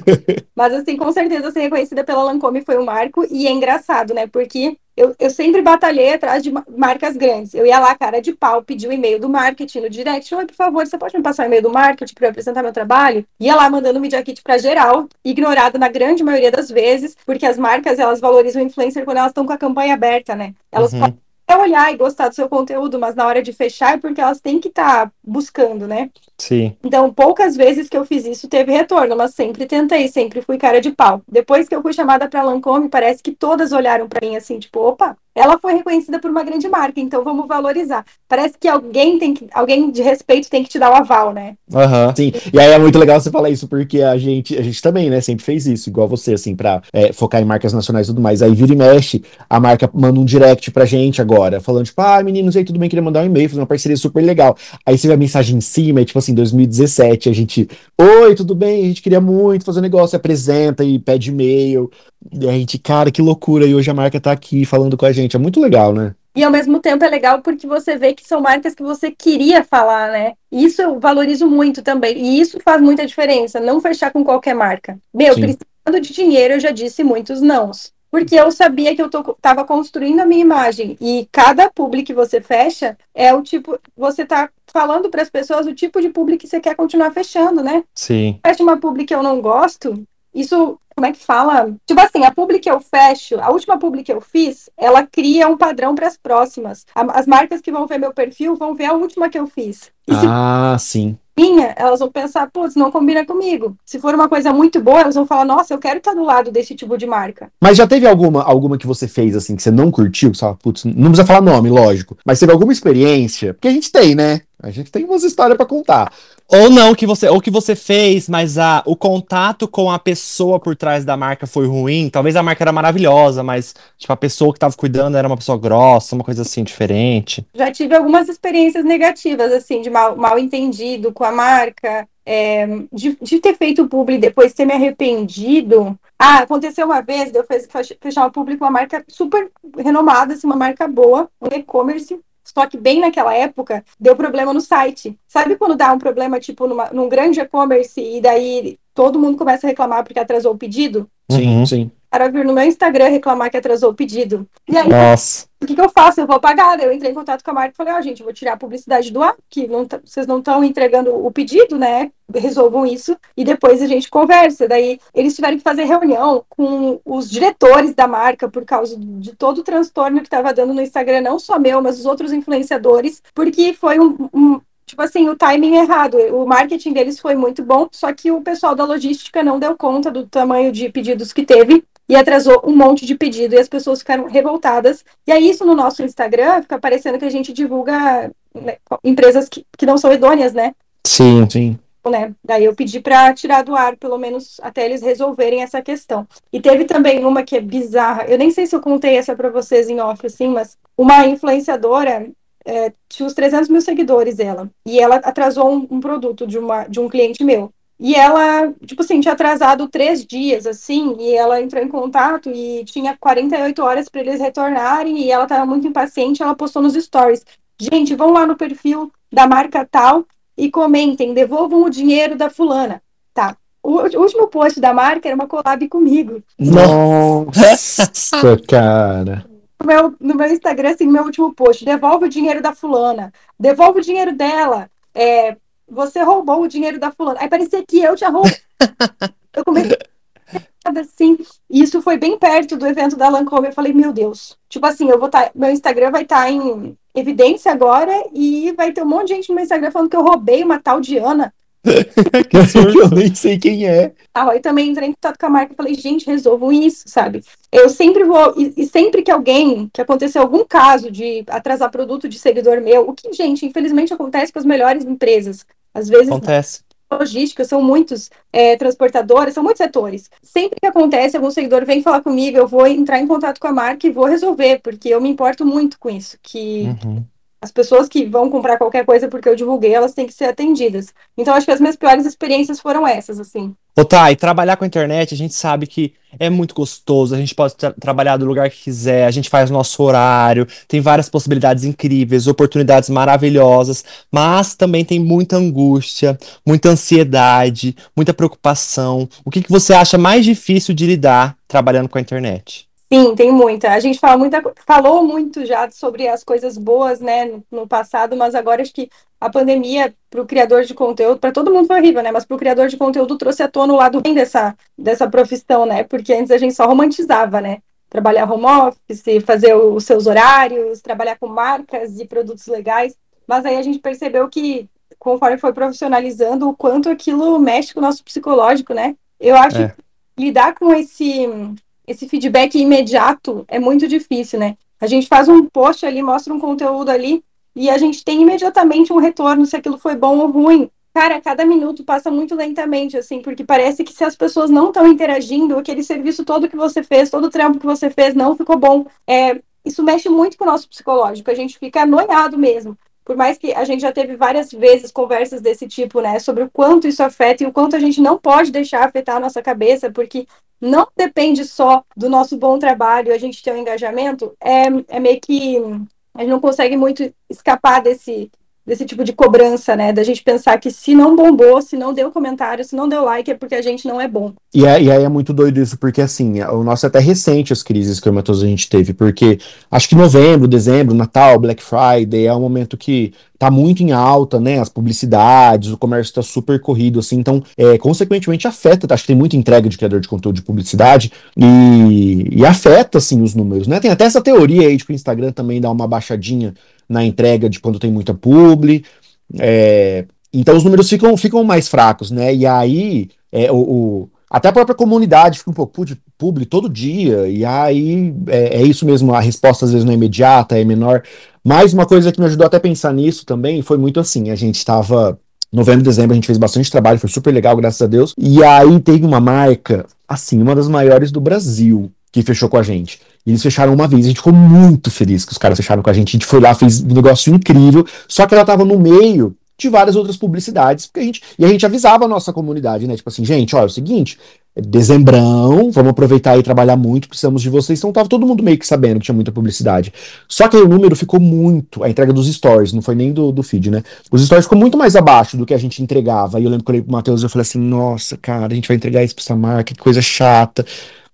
Mas, assim, com certeza ser reconhecida pela Lancome foi um marco. E é engraçado, né? Porque eu, eu sempre batalhei atrás de marcas grandes. Eu ia lá, cara de pau, pedir o e-mail do marketing no direct. Oi, por favor, você pode me passar o e-mail do marketing para eu apresentar meu trabalho? Ia lá mandando Media Kit para geral, ignorada na grande maioria das vezes, porque as marcas, elas valorizam o influencer quando elas estão com a campanha aberta, né? Elas uhum. É olhar e gostar do seu conteúdo, mas na hora de fechar é porque elas têm que estar tá buscando, né? Sim. Então, poucas vezes que eu fiz isso teve retorno, mas sempre tentei, sempre fui cara de pau. Depois que eu fui chamada para Lancome, parece que todas olharam para mim assim, tipo, opa, ela foi reconhecida por uma grande marca, então vamos valorizar. Parece que alguém tem que, alguém de respeito tem que te dar o aval, né? Aham, sim. E aí é muito legal você falar isso, porque a gente, a gente também, né, sempre fez isso, igual você, assim, pra é, focar em marcas nacionais e tudo mais. Aí vira e mexe, a marca manda um direct pra gente agora, falando, tipo, ah, meninos, aí tudo bem, queria mandar um e-mail, fazer uma parceria super legal. Aí você vê a mensagem em cima, é tipo assim, 2017, a gente, oi, tudo bem, a gente queria muito fazer um negócio, apresenta e pede e-mail. E a gente, cara, que loucura, e hoje a marca tá aqui falando com a gente, é muito legal, né? E ao mesmo tempo é legal porque você vê que são marcas que você queria falar, né? Isso eu valorizo muito também. E isso faz muita diferença, não fechar com qualquer marca. Meu, Sim. precisando de dinheiro, eu já disse muitos nãos. Porque eu sabia que eu estava construindo a minha imagem. E cada publi que você fecha é o tipo. Você tá falando para as pessoas o tipo de publi que você quer continuar fechando, né? Sim. Fecha uma publi que eu não gosto, isso, como é que fala? Tipo assim, a publi que eu fecho, a última publi que eu fiz, ela cria um padrão para as próximas. A- As marcas que vão ver meu perfil vão ver a última que eu fiz. E se Ah, sim. minha, elas vão pensar, putz, não combina comigo. Se for uma coisa muito boa, elas vão falar, nossa, eu quero estar do lado desse tipo de marca. Mas já teve alguma, alguma que você fez, assim, que você não curtiu? Que você fala, putz, não precisa falar nome, lógico. Mas teve alguma experiência? Porque a gente tem, né? A gente tem umas histórias pra contar. Ou não, que você, ou que você fez, mas a, o contato com a pessoa por trás da marca foi ruim. Talvez a marca era maravilhosa, mas tipo, a pessoa que tava cuidando era uma pessoa grossa, uma coisa assim, diferente. Já tive algumas experiências negativas, assim, de mal, mal entendido com a marca, é, de, de ter feito publi e depois ter me arrependido. Ah, aconteceu uma vez, eu fechar uma publi com uma marca super renomada, assim, uma marca boa, um e-commerce. Só que bem naquela época deu problema no site. Sabe quando dá um problema, tipo, numa, num grande e-commerce e daí todo mundo começa a reclamar porque atrasou o pedido? Sim, Uhum. sim. O cara vir no meu Instagram reclamar que atrasou o pedido. E aí, Nossa. O que, que eu faço? Eu vou pagar. Eu entrei em contato com a marca e falei, ó, gente, eu vou tirar a publicidade do ar, que não tá- vocês não estão entregando o pedido, né? Resolvam isso e depois a gente conversa. Daí eles tiveram que fazer reunião com os diretores da marca por causa de todo o transtorno que estava dando no Instagram, não só meu, mas os outros influenciadores, porque foi um- um Tipo assim, o timing errado. O marketing deles foi muito bom, só que o pessoal da logística não deu conta do tamanho de pedidos que teve e atrasou um monte de pedido e as pessoas ficaram revoltadas. E aí, isso no nosso Instagram fica parecendo que a gente divulga né, empresas que, que não são idôneas, né? Sim. Sim. né? Daí eu pedi para tirar do ar, pelo menos até eles resolverem essa questão. E teve também uma que é bizarra. Eu nem sei se eu contei essa para vocês em off, assim, mas uma influenciadora é, tinha uns 300 mil seguidores ela. E ela atrasou um, um produto de, uma, de um cliente meu. E ela, tipo assim, tinha atrasado três dias, assim, e ela entrou em contato e tinha 48 horas para eles retornarem, e ela estava muito impaciente, ela postou nos stories. Gente, vão lá no perfil da marca tal e comentem, devolvam o dinheiro da fulana. Tá. O, o último post da marca era uma collab comigo. Nossa, cara. No meu, no meu Instagram, assim, meu último post, devolve o dinheiro da fulana, devolve o dinheiro dela, é, você roubou o dinheiro da fulana. Aí parecia que eu tinha roubado. eu comecei a assim, e isso foi bem perto do evento da Lancôme, eu falei, meu Deus, tipo assim, eu vou estar, meu Instagram vai estar em evidência agora e vai ter um monte de gente no meu Instagram falando que eu roubei uma tal de Ana. Que surto. eu nem sei quem é. Ah, Aí também entrei em contato com a marca e falei, gente, resolvam isso, sabe? Eu sempre vou, e, e sempre que alguém, que aconteceu algum caso de atrasar produto de seguidor meu, o que, gente, infelizmente acontece com as melhores empresas. Às vezes, Acontece. logística, são muitos é, transportadores, são muitos setores. Sempre que acontece, algum seguidor vem falar comigo, eu vou entrar em contato com a marca e vou resolver, porque eu me importo muito com isso, que Uhum. As pessoas que vão comprar qualquer coisa porque eu divulguei, elas têm que ser atendidas. Então, acho que as minhas piores experiências foram essas, assim. Ô, tá, e trabalhar com a internet, a gente sabe que é muito gostoso, a gente pode tra- trabalhar do lugar que quiser, a gente faz o nosso horário, tem várias possibilidades incríveis, oportunidades maravilhosas, mas também tem muita angústia, muita ansiedade, muita preocupação. O que que você acha mais difícil de lidar trabalhando com a internet? Sim, tem muita. A gente fala muita, falou muito já sobre as coisas boas, né, no, passado, mas agora acho que a pandemia para o criador de conteúdo, para todo mundo foi horrível, né? Mas para o criador de conteúdo trouxe à tona o lado bem dessa, dessa profissão, né? Porque antes a gente só romantizava, né? Trabalhar home office, fazer os seus horários, trabalhar com marcas e produtos legais. Mas aí a gente percebeu que, conforme foi profissionalizando, o quanto aquilo mexe com o nosso psicológico, né? Eu acho É. que lidar com esse esse feedback imediato é muito difícil, né? A gente faz um post ali, mostra um conteúdo ali, e a gente tem imediatamente um retorno se aquilo foi bom ou ruim. Cara, cada minuto passa muito lentamente, assim, porque parece que se as pessoas não estão interagindo, aquele serviço todo que você fez, todo o trampo que você fez não ficou bom. É, isso mexe muito com o nosso psicológico, a gente fica anoiado mesmo. Por mais que a gente já teve várias vezes conversas desse tipo, né, sobre o quanto isso afeta e o quanto a gente não pode deixar afetar a nossa cabeça, porque não depende só do nosso bom trabalho, a gente ter um engajamento, é, é meio que a gente não consegue muito escapar desse, desse tipo de cobrança, né? Da gente pensar que se não bombou, se não deu comentário, se não deu like, é porque a gente não é bom. E, é, e aí é muito doido isso, porque assim, o nosso é até recente as crises que o a gente teve, porque acho que novembro, dezembro, Natal, Black Friday é um momento que tá muito em alta, né? As publicidades, o comércio tá super corrido, assim, então, é, consequentemente, afeta, acho que tem muita entrega de criador de conteúdo de publicidade e, e afeta, assim, os números, né? Tem até essa teoria aí de que o Instagram também dá uma baixadinha na entrega de quando tem muita publi. É, então os números ficam, ficam mais fracos, né? E aí é, o, o, até a própria comunidade fica um pouco de publi todo dia, e aí é, é, isso mesmo, a resposta às vezes não é imediata, é menor. Mas uma coisa que me ajudou até a pensar nisso também foi muito assim: a gente estava. Novembro, dezembro, a gente fez bastante trabalho, foi super legal, graças a Deus. E aí teve uma marca, assim, uma das maiores do Brasil, que fechou com a gente. E eles fecharam uma vez, a gente ficou muito feliz que os caras fecharam com a gente. A gente foi lá, fez um negócio incrível, só que ela tava no meio de várias outras publicidades, porque a gente, e a gente avisava a nossa comunidade, né? Tipo assim, gente, olha, é o seguinte, é dezembrão, vamos aproveitar e trabalhar muito, precisamos de vocês. Então tava todo mundo meio que sabendo que tinha muita publicidade. Só que aí o número ficou muito, a entrega dos stories, não foi nem do, do feed, né? Os stories ficou muito mais abaixo do que a gente entregava. E eu lembro que eu olhei pro Matheus e eu falei assim, nossa, cara, a gente vai entregar isso pra essa marca, que coisa chata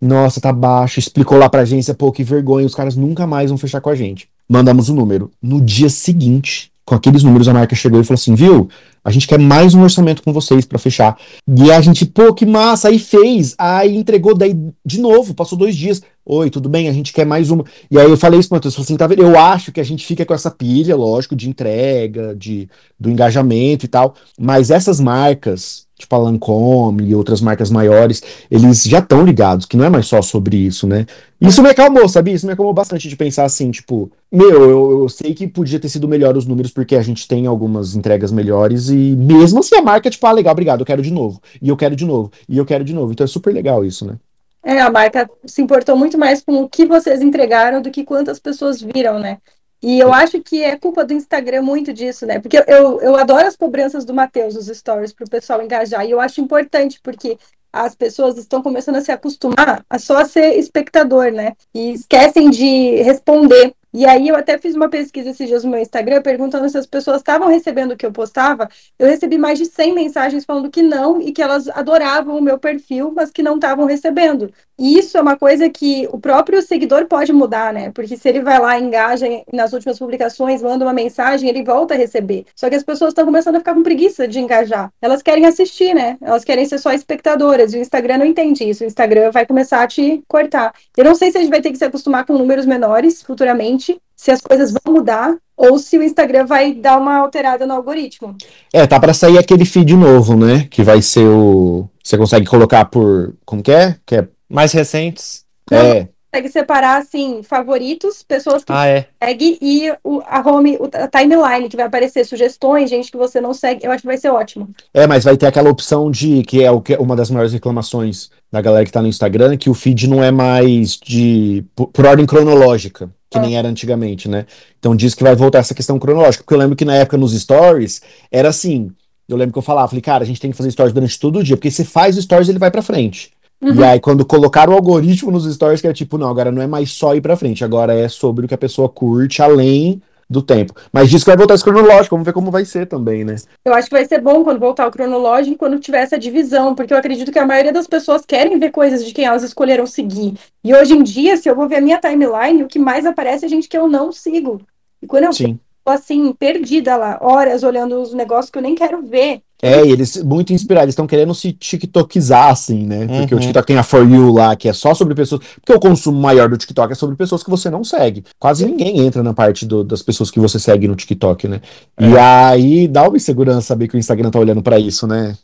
nossa, tá baixo, explicou lá pra agência, pô, que vergonha, os caras nunca mais vão fechar com a gente. Mandamos o número. No dia seguinte, com aqueles números, a marca chegou e falou assim, viu, a gente quer mais um orçamento com vocês para fechar. E a gente, pô, que massa, aí fez, aí entregou, daí de novo, passou dois dias. Oi, tudo bem? A gente quer mais uma. E aí eu falei isso pro Matheus, assim, tá vendo? Eu acho que a gente fica com essa pilha, lógico, de entrega, de, do engajamento e tal, mas essas marcas tipo a Lancome e outras marcas maiores, eles já estão ligados, que não é mais só sobre isso, né? Isso me acalmou, sabia? Isso me acalmou bastante de pensar assim, tipo, meu, eu, eu, sei que podia ter sido melhor os números porque a gente tem algumas entregas melhores e mesmo assim a marca, tipo, ah, legal, obrigado, eu quero de novo, e eu quero de novo, e eu quero de novo. Então é super legal isso, né? É, a marca se importou muito mais com o que vocês entregaram do que quantas pessoas viram, né? E eu acho que é culpa do Instagram muito disso, né? Porque eu, eu adoro as cobranças do Matheus, os stories, para o pessoal engajar. E eu acho importante, porque as pessoas estão começando a se acostumar a só ser espectador, né? E esquecem de responder e aí eu até fiz uma pesquisa esses dias no meu Instagram perguntando se as pessoas estavam recebendo o que eu postava. Eu recebi mais de 100 mensagens falando que não e que elas adoravam o meu perfil, mas que não estavam recebendo. E isso é uma coisa que o próprio seguidor pode mudar, né? Porque se ele vai lá, engaja nas últimas publicações, manda uma mensagem, ele volta a receber. Só que as pessoas estão começando a ficar com preguiça de engajar. Elas querem assistir, né? Elas querem ser só espectadoras. E o Instagram não entende isso. O Instagram vai começar a te cortar. Eu não sei se a gente vai ter que se acostumar com números menores futuramente se as coisas vão mudar ou se o Instagram vai dar uma alterada no algoritmo. É, tá para sair aquele feed novo, né? Que vai ser o. Você consegue colocar por. Como que é? Que é... Mais recentes. Não, é consegue separar, assim, favoritos, pessoas que ah, é. segue e o, a home, a timeline, que vai aparecer sugestões, gente que você não segue. Eu acho que vai ser ótimo. É, mas vai ter aquela opção de, que é o que uma das maiores reclamações da galera que tá no Instagram, que o feed não é mais de por, por ordem cronológica, que nem era antigamente, né? Então diz que vai voltar essa questão cronológica, porque eu lembro que na época nos stories era assim, eu lembro que eu falava, falei, cara, a gente tem que fazer stories durante todo o dia, porque se faz stories ele vai para frente. Uhum. E aí, quando colocaram o algoritmo nos stories, que é tipo, não, agora não é mais só ir pra frente, agora é sobre o que a pessoa curte além do tempo. Mas diz que vai voltar esse cronológico, vamos ver como vai ser também, né? Eu acho que vai ser bom quando voltar o cronológico e quando tiver essa divisão, porque eu acredito que a maioria das pessoas querem ver coisas de quem elas escolheram seguir. E hoje em dia, se eu vou ver a minha timeline, o que mais aparece é gente que eu não sigo. E quando eu Sim. tô assim, perdida lá, horas olhando os negócios que eu nem quero ver, é, e eles, muito inspirados, eles estão querendo se tiktokizar, assim, né? Porque uhum. o TikTok tem a For You lá, que é só sobre pessoas. Porque o consumo maior do TikTok é sobre pessoas que você não segue. Quase ninguém entra na parte do, das pessoas que você segue no TikTok, né? É. E aí dá uma insegurança saber que o Instagram tá olhando para isso, né?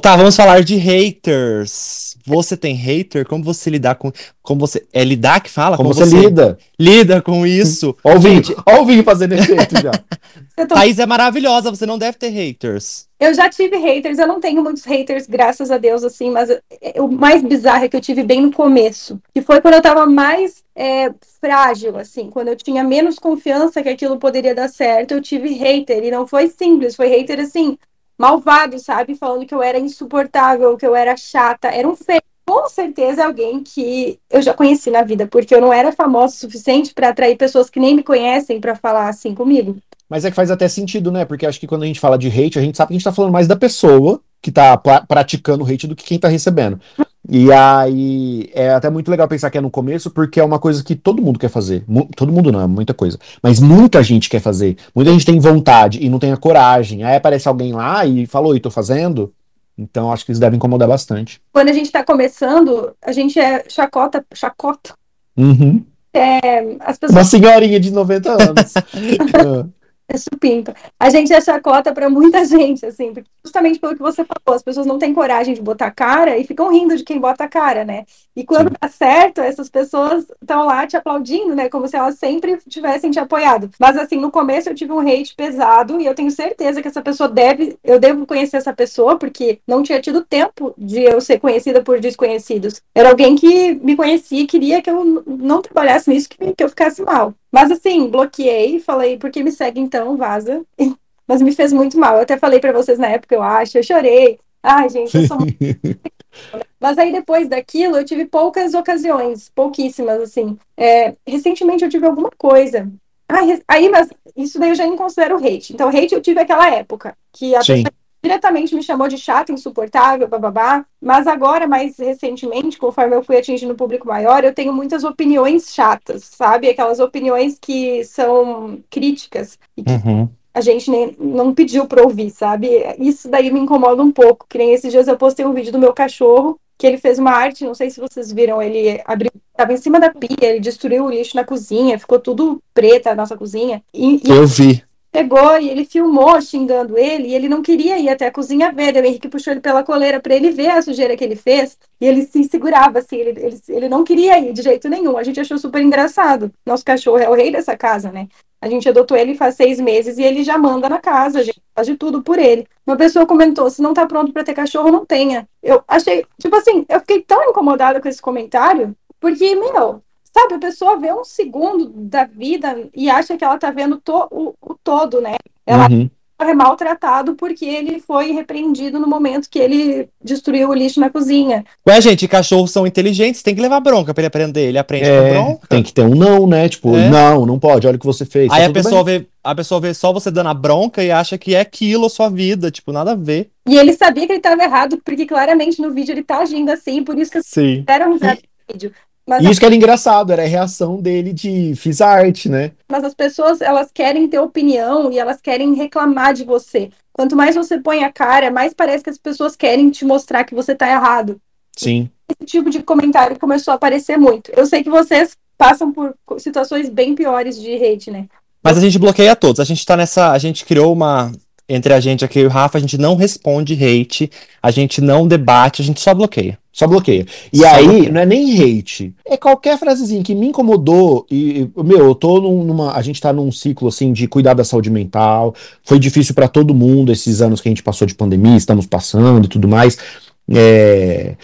Tá, vamos falar de haters. Você tem hater? Como você lidar com. Como você. É lidar que fala? Como, você, lida? lida com isso? Ó o fazendo efeito já. Tô- Thaís é maravilhosa, você não deve ter haters. eu já tive haters, eu não tenho muitos haters, graças a Deus, assim, mas é- o mais bizarro é que eu tive bem no começo, que foi quando eu tava mais é, frágil, assim, quando eu tinha menos confiança que aquilo poderia dar certo, eu tive hater, e não foi simples, foi hater, assim, malvado, sabe? Falando que eu era insuportável, que eu era chata, era um fake. Com certeza alguém que eu já conheci na vida, porque eu não era famosa o suficiente para atrair pessoas que nem me conhecem para falar assim comigo. Mas é que faz até sentido, né? Porque acho que quando a gente fala de hate, a gente sabe que a gente tá falando mais da pessoa que tá pra- praticando hate do que quem tá recebendo. E aí é até muito legal pensar que é no começo, porque é uma coisa que todo mundo quer fazer. Mu- todo mundo não, é muita coisa. Mas muita gente quer fazer. Muita gente tem vontade e não tem a coragem. Aí aparece alguém lá e falou, e tô fazendo. Então acho que isso deve incomodar bastante. Quando a gente tá começando, a gente é chacota, chacota. Uhum. As pessoas Uma senhorinha de 90 anos. É supimpa. A gente é chacota pra muita gente, assim, justamente pelo que você falou, as pessoas não têm coragem de botar cara e ficam rindo de quem bota a cara, né? E quando Sim. dá certo, essas pessoas estão lá te aplaudindo, né? Como se elas sempre tivessem te apoiado. Mas assim, no começo eu tive um hate pesado e eu tenho certeza que essa pessoa deve, eu devo conhecer essa pessoa, porque não tinha tido tempo de eu ser conhecida por desconhecidos. Era alguém que me conhecia e queria que eu não trabalhasse nisso, que, que eu ficasse mal. Mas assim, bloqueei, falei, por que me segue então? Vaza. Mas me fez muito mal. Eu até falei pra vocês na época, eu acho, eu chorei. Ai, gente, eu sou muito mas aí depois daquilo eu tive poucas ocasiões, pouquíssimas, assim. É, recentemente eu tive alguma coisa. Ah, aí, mas isso daí eu já não considero hate. Então, hate eu tive aquela época, que a Sim. pessoa diretamente me chamou de chata, insuportável, bababá. Mas agora, mais recentemente, conforme eu fui atingindo um público maior, eu tenho muitas opiniões chatas, sabe? Aquelas opiniões que são críticas e que Uhum. a gente nem, não pediu pra ouvir, sabe? Isso daí me incomoda um pouco. Que nem esses dias eu postei um vídeo do meu cachorro, que ele fez uma arte, não sei se vocês viram, ele abriu, tava em cima da pia, ele destruiu o lixo na cozinha, ficou tudo preta a nossa cozinha. E, e Eu vi. Pegou e ele filmou xingando ele, e ele não queria ir até a cozinha ver. Daí O Henrique puxou ele pela coleira pra ele ver a sujeira que ele fez, e ele se segurava assim, ele, ele, ele não queria ir de jeito nenhum. A gente achou super engraçado. Nosso cachorro é o rei dessa casa, né? A gente adotou ele faz seis meses e ele já manda na casa, a gente faz de tudo por ele. Uma pessoa comentou: se não tá pronto pra ter cachorro, não tenha. Eu achei, tipo assim, eu fiquei tão incomodada com esse comentário, porque, meu, sabe, a pessoa vê um segundo da vida e acha que ela tá vendo to- o, o todo, né? Ela Uhum. é maltratado porque ele foi repreendido no momento que ele destruiu o lixo na cozinha. Ué, gente, cachorros são inteligentes, tem que levar bronca pra ele aprender. Ele aprende com É, bronca. tem que ter um não, né? Tipo, É. não, não pode, olha o que você fez. Aí tá a pessoa, bem. vê, a pessoa vê só você dando a bronca e acha que é aquilo a sua vida. Tipo, nada a ver. E ele sabia que ele estava errado, porque claramente no vídeo ele tá agindo assim, por isso que Sim. deram risada no vídeo. Mas, E isso que era engraçado, era a reação dele de fiz arte, né? mas as pessoas, elas querem ter opinião e elas querem reclamar de você. Quanto mais você põe a cara, mais parece que as pessoas querem te mostrar que você tá errado. Sim. Esse tipo de comentário começou a aparecer muito. Eu sei que vocês passam por situações bem piores de hate, né? Mas a gente bloqueia todos. A gente tá nessa. A gente criou uma. Entre a gente aqui e o Rafa, a gente não responde hate, a gente não debate, a gente só bloqueia. Só bloqueia. E Só aí, bloqueia. não é nem hate. É qualquer frasezinha que me incomodou. E, meu, eu tô num- numa. A gente tá num ciclo, assim, de cuidar da saúde mental. Foi difícil pra todo mundo esses anos que a gente passou de pandemia, estamos passando e tudo mais. É,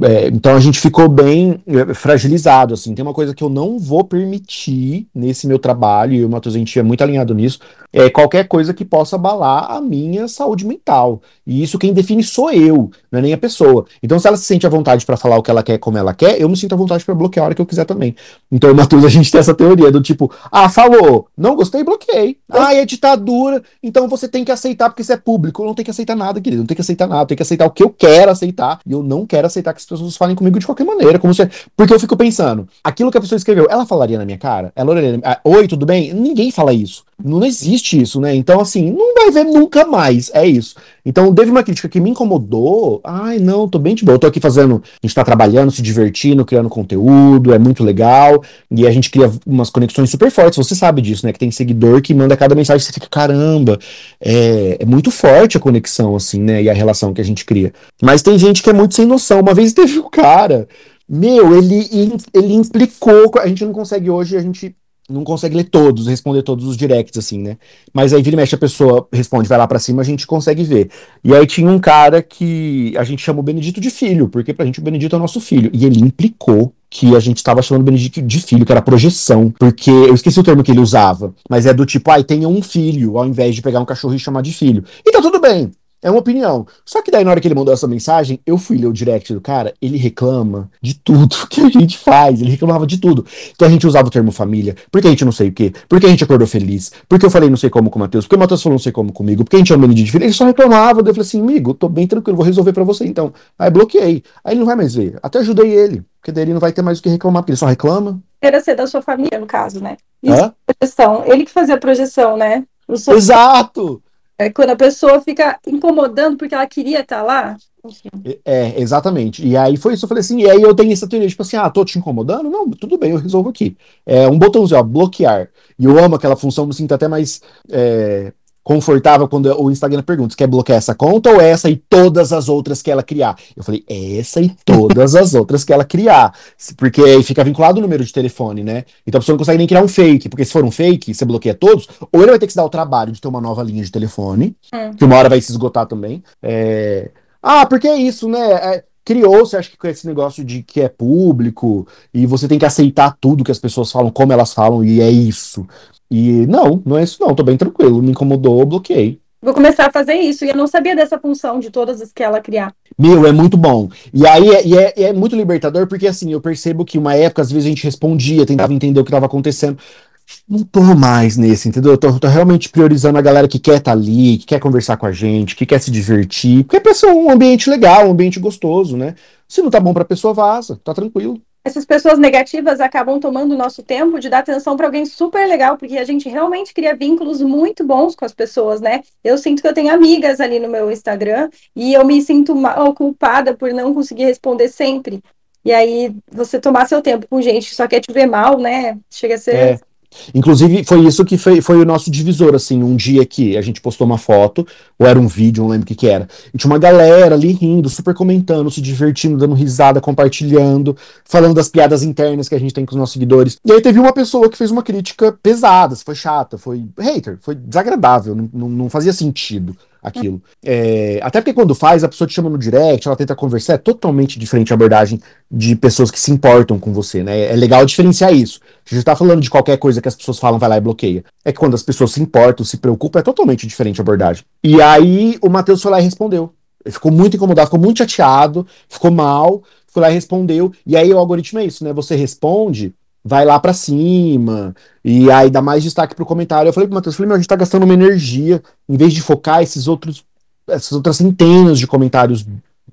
é, então a gente ficou bem é, fragilizado, assim. Tem uma coisa que eu não vou permitir nesse meu trabalho, e o Matheus, a gente é muito alinhado nisso, é qualquer coisa que possa abalar a minha saúde mental. E isso quem define sou eu, não é nem a pessoa. Então, se ela se sente à vontade pra falar o que ela quer, como ela quer, eu me sinto à vontade pra bloquear a hora que eu quiser também. Então, o Matheus, a gente tem essa teoria do tipo, ah, falou, não gostei, bloqueei. Ah, é ditadura, então você tem que aceitar porque isso é público. Eu não tenho que aceitar nada, querido, não tem que aceitar nada, eu tenho que aceitar o que eu quero aceitar. E eu não quero aceitar que as pessoas falem comigo de qualquer maneira, como se... Porque eu fico pensando, aquilo que a pessoa escreveu, ela falaria na minha cara? Ela olharia, ah, oi, tudo bem? Ninguém fala isso. Não existe isso, né? Então, assim, não vai ver nunca mais. É isso. Então, teve uma crítica que me incomodou. Ai, não, tô bem de boa. Eu tô aqui fazendo. A gente tá trabalhando, se divertindo, criando conteúdo, é muito legal. E a gente cria umas conexões super fortes. Você sabe disso, né? Que tem seguidor que manda cada mensagem você fica, caramba. É, é muito forte a conexão, assim, né? E a relação que a gente cria. Mas tem gente que é muito sem noção. Uma vez teve um cara. Meu, ele, ele implicou. A gente não consegue hoje, a gente não consegue ler todos, responder todos os directs, assim, né? Mas aí vira e mexe, a pessoa responde, vai lá para cima, a gente consegue ver. E aí tinha um cara que a gente chama o Benedito de filho, porque pra gente o Benedito é nosso filho. E ele implicou que a gente estava chamando o Benedito de filho, que era projeção, porque eu esqueci o termo que ele usava, mas é do tipo, ai, ah, tenha um filho, ao invés de pegar um cachorro e chamar de filho. E tá tudo bem. É uma opinião. Só que daí, na hora que ele mandou essa mensagem, eu fui ler o direct do cara, ele reclama de tudo que a gente faz. Ele reclamava de tudo. Então a gente usava o termo família, porque a gente não sei o quê, porque a gente acordou feliz, porque eu falei não sei como com o Matheus, porque o Matheus falou não sei como comigo, porque a gente é um menino de filho. Ele só reclamava, eu falei assim, amigo, tô bem tranquilo, vou resolver para você então. Aí bloqueei. Aí ele não vai mais ver. Até ajudei ele, porque daí ele não vai ter mais o que reclamar, porque ele só reclama. Era ser da sua família, no caso, né? Isso, projeção. Ele que fazia a projeção, né? Sou... Exato! É quando a pessoa fica incomodando porque ela queria estar lá. É, exatamente. E aí foi isso, eu falei assim, e aí eu tenho essa teoria, tipo assim, ah, tô te incomodando? Não, tudo bem, eu resolvo aqui. É um botãozinho, ó, bloquear. E eu amo aquela função, me sinto até mais é, confortável quando o Instagram pergunta: quer bloquear essa conta ou essa e todas as outras que ela criar? Eu falei: essa e todas as outras que ela criar. Porque aí fica vinculado o número de telefone, né? Então a pessoa não consegue nem criar um fake, porque se for um fake, você bloqueia todos, ou ele vai ter que se dar o trabalho de ter uma nova linha de telefone, hum. que uma hora vai se esgotar também. É... Ah, porque é isso, né? É criou-se, acho que com esse negócio de que é público e você tem que aceitar tudo que as pessoas falam, como elas falam, e é isso. E não, não é isso não, tô bem tranquilo, me incomodou, bloqueei. Vou começar a fazer isso, e eu não sabia dessa função de todas as que ela criar. Meu, é muito bom. E aí é, e é, é muito libertador, porque assim, eu percebo que uma época, às vezes, a gente respondia, tentava entender o que estava acontecendo. Não tô mais nesse, entendeu? Eu tô, tô, realmente priorizando a galera que quer estar tá ali, que quer conversar com a gente, que quer se divertir, porque é ser um ambiente legal, um ambiente gostoso, né? Se não tá bom pra pessoa, vaza, tá tranquilo essas pessoas negativas acabam tomando o nosso tempo de dar atenção para alguém super legal, porque a gente realmente cria vínculos muito bons com as pessoas, né? Eu sinto que eu tenho amigas ali no meu Instagram e eu me sinto mal culpada por não conseguir responder sempre. E aí, você tomar seu tempo com gente que só quer te ver mal, né? Chega a ser. É. Inclusive, foi isso que foi, foi o nosso divisor, assim, um dia que a gente postou uma foto, ou era um vídeo, não lembro o que que era, e tinha uma galera ali rindo, super comentando, se divertindo, dando risada, compartilhando, falando das piadas internas que a gente tem com os nossos seguidores. E aí teve uma pessoa que fez uma crítica pesada, foi chata, foi hater, foi desagradável, não, não fazia sentido aquilo. É, até porque quando faz, a pessoa te chama no direct, ela tenta conversar, é totalmente diferente a abordagem de pessoas que se importam com você, né? É legal diferenciar isso. A gente tá falando de qualquer coisa que as pessoas falam, vai lá e bloqueia. É que quando as pessoas se importam, se preocupam, é totalmente diferente a abordagem. E aí o Matheus foi lá e respondeu. Ele ficou muito incomodado, ficou muito chateado, ficou mal, foi lá e respondeu. E aí o algoritmo é isso, né? Você responde, vai lá para cima, e aí dá mais destaque pro comentário. Eu falei pro Matheus, falei, meu, a gente tá gastando uma energia, em vez de focar esses outros, essas outras centenas de comentários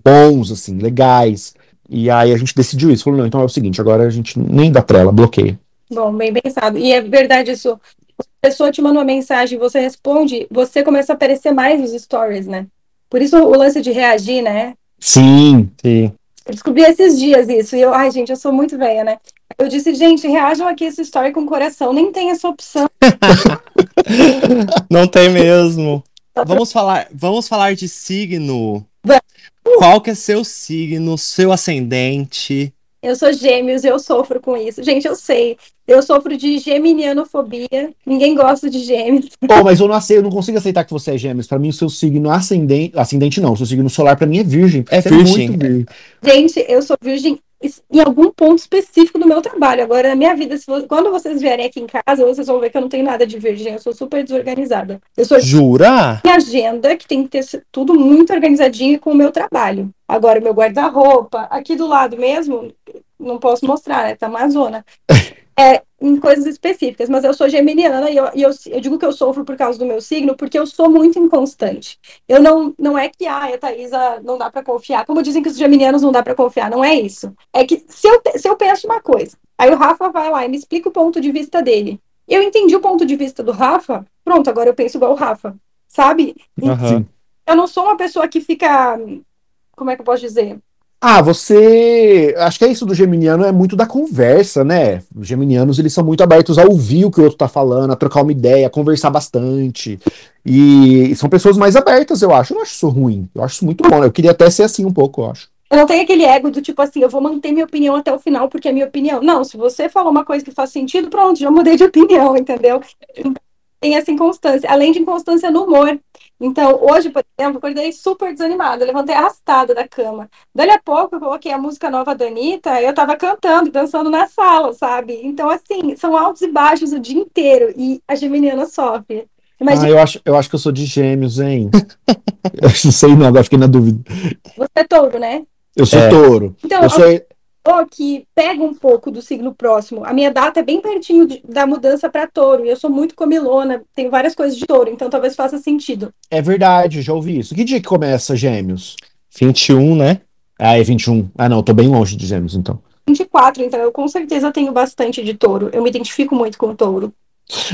bons, assim, legais. E aí a gente decidiu isso. Falou, não, então é o seguinte, agora a gente nem dá trela, bloqueia. Bom, bem pensado. E é verdade isso. A pessoa te manda uma mensagem, você responde, você começa a aparecer mais nos stories, né? Por isso o lance de reagir, né? Sim, sim. Eu descobri esses dias isso. E eu, ai, gente, eu sou muito velha, né? Eu disse, gente, reajam aqui essa história com o coração. Nem tem essa opção. Não tem mesmo. Vamos falar, vamos falar de signo. Qual que é seu signo, seu ascendente? Eu sou gêmeos, eu sofro com isso. Gente, eu sei. Eu sofro de geminianofobia. Ninguém gosta de gêmeos. Pô, mas eu não, aceito, eu não consigo aceitar que você é gêmeos. Para mim, o seu signo ascendente. Ascendente não, o seu signo solar para mim é virgem. É virgem. virgem. Gente, eu sou virgem em algum ponto específico do meu trabalho. Agora, na minha vida, se quando vocês vierem aqui em casa, vocês vão ver que eu não tenho nada de virgem, eu sou super desorganizada. Eu sou Jura? Minha agenda, que tem que ter tudo muito organizadinho com o meu trabalho. Agora, o meu guarda-roupa, aqui do lado mesmo, não posso mostrar, né? Tá Amazona. é, em coisas específicas, mas eu sou geminiana e, eu, e eu, eu, digo que eu sofro por causa do meu signo porque eu sou muito inconstante. Eu não, não é que ah, a Thaisa não dá para confiar, como dizem que os geminianos não dá para confiar, não é isso. É que se eu, se eu penso uma coisa, aí o Rafa vai lá e me explica o ponto de vista dele, eu entendi o ponto de vista do Rafa, pronto, agora eu penso igual o Rafa, sabe? Aham. Eu não sou uma pessoa que fica. Como é que eu posso dizer? Ah, você. Acho que é isso do geminiano, é muito da conversa, né? Os geminianos, eles são muito abertos a ouvir o que o outro tá falando, a trocar uma ideia, a conversar bastante. E são pessoas mais abertas, eu acho. Eu não acho isso ruim. Eu acho isso muito bom. Eu queria até ser assim um pouco, eu acho. Eu não tenho aquele ego do tipo assim, eu vou manter minha opinião até o final, porque é minha opinião. Não, se você falou uma coisa que faz sentido, pronto, já mudei de opinião, entendeu? Tem essa inconstância, além de inconstância no humor. Então, hoje, por exemplo, eu acordei super desanimada, eu levantei arrastada da cama. Dali a pouco, eu coloquei a música nova da Anitta, eu tava cantando, dançando na sala, sabe? Então, assim, são altos e baixos o dia inteiro, e a geminiana sofre. Imagina, Ah, eu acho, eu acho que eu sou de gêmeos, hein? eu não sei não, agora fiquei na dúvida. você é touro, né? Eu sou É. touro. Então, Eu sou. Que pega um pouco do signo próximo. A minha data é bem pertinho de- da mudança para touro, e eu sou muito comilona, tenho várias coisas de touro, então talvez faça sentido. É verdade, já ouvi isso. Que dia que começa Gêmeos? 21, né? Ah, é 21. Ah, não, eu tô bem longe de Gêmeos, então. 24, então eu com certeza tenho bastante de touro. Eu me identifico muito com touro.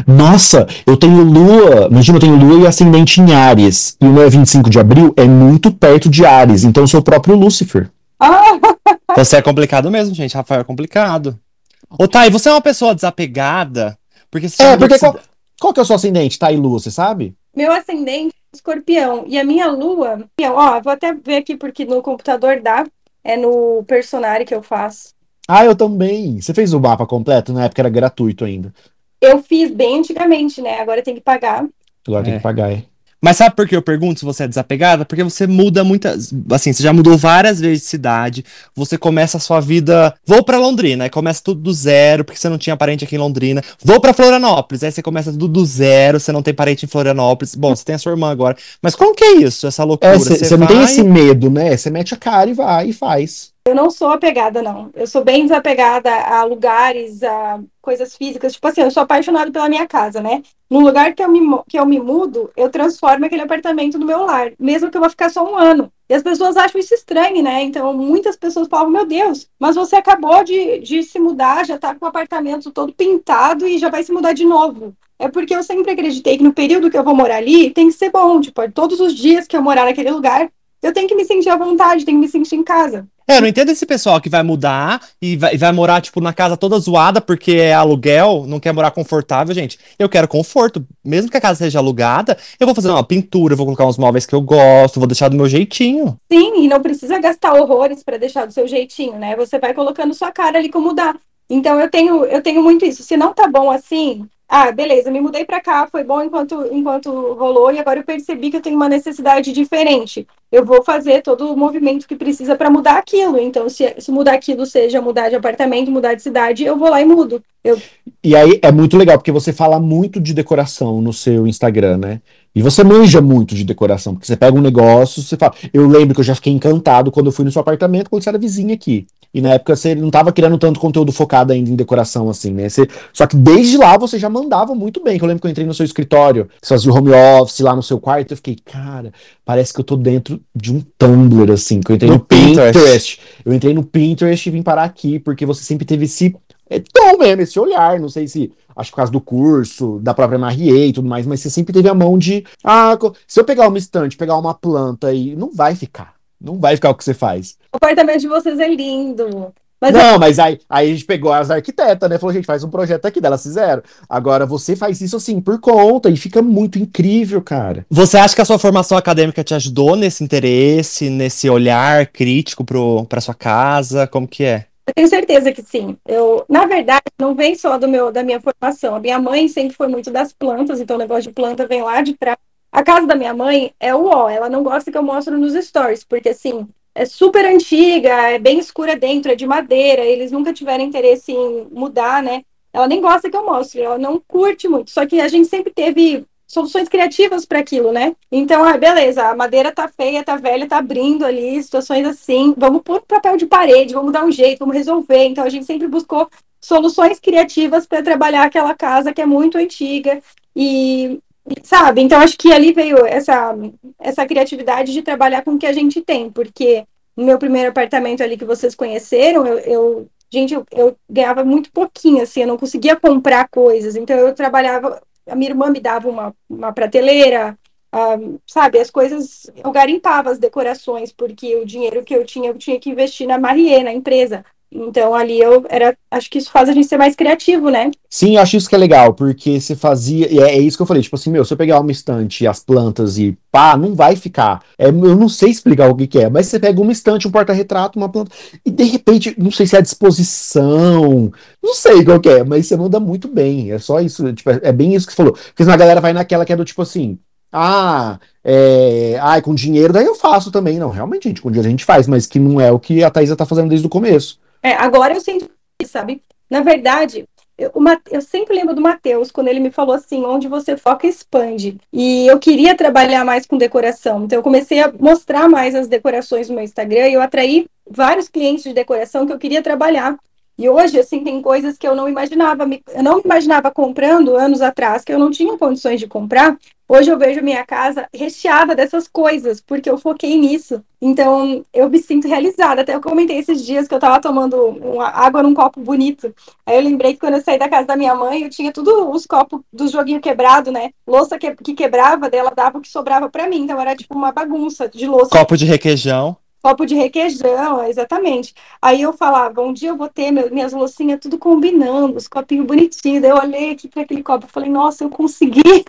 Nossa, eu tenho lua. Imagina, eu tenho lua e ascendente em Áries. E o meu é 25 de abril, é muito perto de Áries. Então eu sou o próprio Lúcifer. Ah, Você é complicado mesmo, gente. Rafael é complicado. Ô, Thay, você é uma pessoa desapegada? Porque você É, porque de qual, qual que é o seu ascendente, tá? E lua, você sabe? meu ascendente é escorpião, e a minha lua, ó, vou até ver aqui porque no computador dá, é no personagem que eu faço. Ah, eu também. Você fez o mapa completo? Na época era gratuito ainda. Eu fiz bem antigamente, né? Agora tem que pagar. Agora tem É. que pagar, é. Mas sabe por que eu pergunto se você é desapegada? Porque você muda muitas. Assim, você já mudou várias vezes de cidade. Você começa a sua vida. Vou pra Londrina, aí começa tudo do zero, porque você não tinha parente aqui em Londrina. Vou pra Florianópolis, aí você começa tudo do zero, você não tem parente em Florianópolis. Bom, você tem a sua irmã agora. Mas como que é isso, essa loucura? É, você não tem vai- esse medo, né? Você mete a cara e vai e faz. Eu não sou apegada, não. Eu sou bem desapegada a lugares, a coisas físicas. Tipo assim, eu sou apaixonada pela minha casa, né? No lugar que eu me, que eu me mudo, eu transformo aquele apartamento no meu lar, mesmo que eu vou ficar só um ano. E as pessoas acham isso estranho, né? Então, muitas pessoas falam, meu Deus, mas você acabou de, de se mudar, já tá com o apartamento todo pintado e já vai se mudar de novo. É porque eu sempre acreditei que no período que eu vou morar ali, tem que ser bom. Tipo, todos os dias que eu morar naquele lugar, eu tenho que me sentir à vontade, tenho que me sentir em casa. É, eu não entendo esse pessoal que vai mudar e vai, e vai morar, tipo, na casa toda zoada porque é aluguel, não quer morar confortável, gente. Eu quero conforto. Mesmo que a casa seja alugada, eu vou fazer uma pintura, vou colocar uns móveis que eu gosto, vou deixar do meu jeitinho. Sim, e não precisa gastar horrores para deixar do seu jeitinho, né? Você vai colocando sua cara ali como dá. Então eu tenho, eu tenho muito isso. Se não tá bom assim, ah, beleza, me mudei para cá, foi bom enquanto, enquanto rolou, e agora eu percebi que eu tenho uma necessidade diferente. Eu vou fazer todo o movimento que precisa para mudar aquilo. Então, se, se mudar aquilo seja mudar de apartamento, mudar de cidade, eu vou lá e mudo. Eu, E aí é muito legal, porque você fala muito de decoração no seu Instagram, né? E você manja muito de decoração, porque você pega um negócio, você fala. Eu lembro que eu já fiquei encantado quando eu fui no seu apartamento, quando você era vizinha aqui. E na época você não estava criando tanto conteúdo focado ainda em decoração, assim, né? Você- só que desde lá você já mandava muito bem. Que eu lembro que eu entrei no seu escritório, você fazia home office lá no seu quarto, eu fiquei, cara, parece que eu tô dentro de um Tumblr, assim, que eu entrei no, No Pinterest. Pinterest. Eu entrei no Pinterest e vim parar aqui, porque você sempre teve esse é tão mesmo esse olhar, não sei se acho que por causa do curso, da própria Marie e tudo mais, mas você sempre teve a mão de ah, se eu pegar uma estante, pegar uma planta e não vai ficar. Não vai ficar o que você faz. o apartamento de vocês é lindo. Mas não, mas aí, aí a gente pegou as arquitetas, né? Falou, gente, faz um projeto aqui, delas fizeram. Agora você faz isso assim por conta e fica muito incrível, cara. Você acha que a sua formação acadêmica te ajudou nesse interesse, nesse olhar crítico pro, pra sua casa? Como que é? Eu tenho certeza que sim. Eu, na verdade, não vem só do meu, da minha formação. A minha mãe sempre foi muito das plantas, então o negócio de planta vem lá de trás. A casa da minha mãe é o ó, ela não gosta que eu mostre nos stories, porque assim, é super antiga, é bem escura dentro, é de madeira, eles nunca tiveram interesse em mudar, né? Ela nem gosta que eu mostre, ela não curte muito. Só que a gente sempre teve soluções criativas para aquilo, né? Então, ah, beleza, a madeira tá feia, tá velha, tá abrindo ali, situações assim, vamos pôr papel de parede, vamos dar um jeito, vamos resolver. Então, a gente sempre buscou soluções criativas para trabalhar aquela casa que é muito antiga e sabe? Então, acho que ali veio essa essa criatividade de trabalhar com o que a gente tem, porque no meu primeiro apartamento ali que vocês conheceram, eu, eu gente, eu, eu ganhava muito pouquinho, assim, eu não conseguia comprar coisas. Então eu trabalhava, a minha irmã me dava uma, uma prateleira, uh, sabe, as coisas, eu garimpava as decorações, porque o dinheiro que eu tinha, eu tinha que investir na Marie, na empresa. Então ali eu era, acho que isso faz a gente ser mais criativo, né? Sim, eu acho isso que é legal, porque você fazia, e é, é isso que eu falei, tipo assim, meu, se eu pegar uma estante, as plantas e pá, não vai ficar. É, eu não sei explicar o que, que é, mas você pega uma estante, um porta-retrato, uma planta, e de repente, não sei se é a disposição, não sei qual que é, mas você manda muito bem. É só isso, tipo, é, é bem isso que você falou. Porque senão a galera vai naquela que é do tipo assim, ah, é, com dinheiro daí eu faço também. Não, realmente, gente, com dinheiro a gente faz, mas que não é o que a Thaisa tá fazendo desde o começo. É, agora eu sinto, sabe? Na verdade, eu, eu sempre lembro do Matheus, quando ele me falou assim, onde você foca, expande. E eu queria trabalhar mais com decoração. Então eu comecei a mostrar mais as decorações no meu Instagram e eu atraí vários clientes de decoração que eu queria trabalhar. E hoje, assim, tem coisas que eu não imaginava, eu não imaginava comprando anos atrás, que eu não tinha condições de comprar. Hoje eu vejo minha casa recheada dessas coisas, porque eu foquei nisso. Então, eu me sinto realizada. Até eu comentei esses dias que eu tava tomando água num copo bonito. Aí eu lembrei que quando eu saí da casa da minha mãe, eu tinha tudo os copos do joguinho quebrado, né? Louça que, que quebrava, dela dava o que sobrava para mim. Então, era tipo uma bagunça de louça. Copo de requeijão copo de requeijão, exatamente. Aí eu falava, um dia eu vou ter meu, minhas loucinhas tudo combinando, os copinhos bonitinhos. Daí eu olhei aqui para aquele copo e falei, nossa, eu consegui.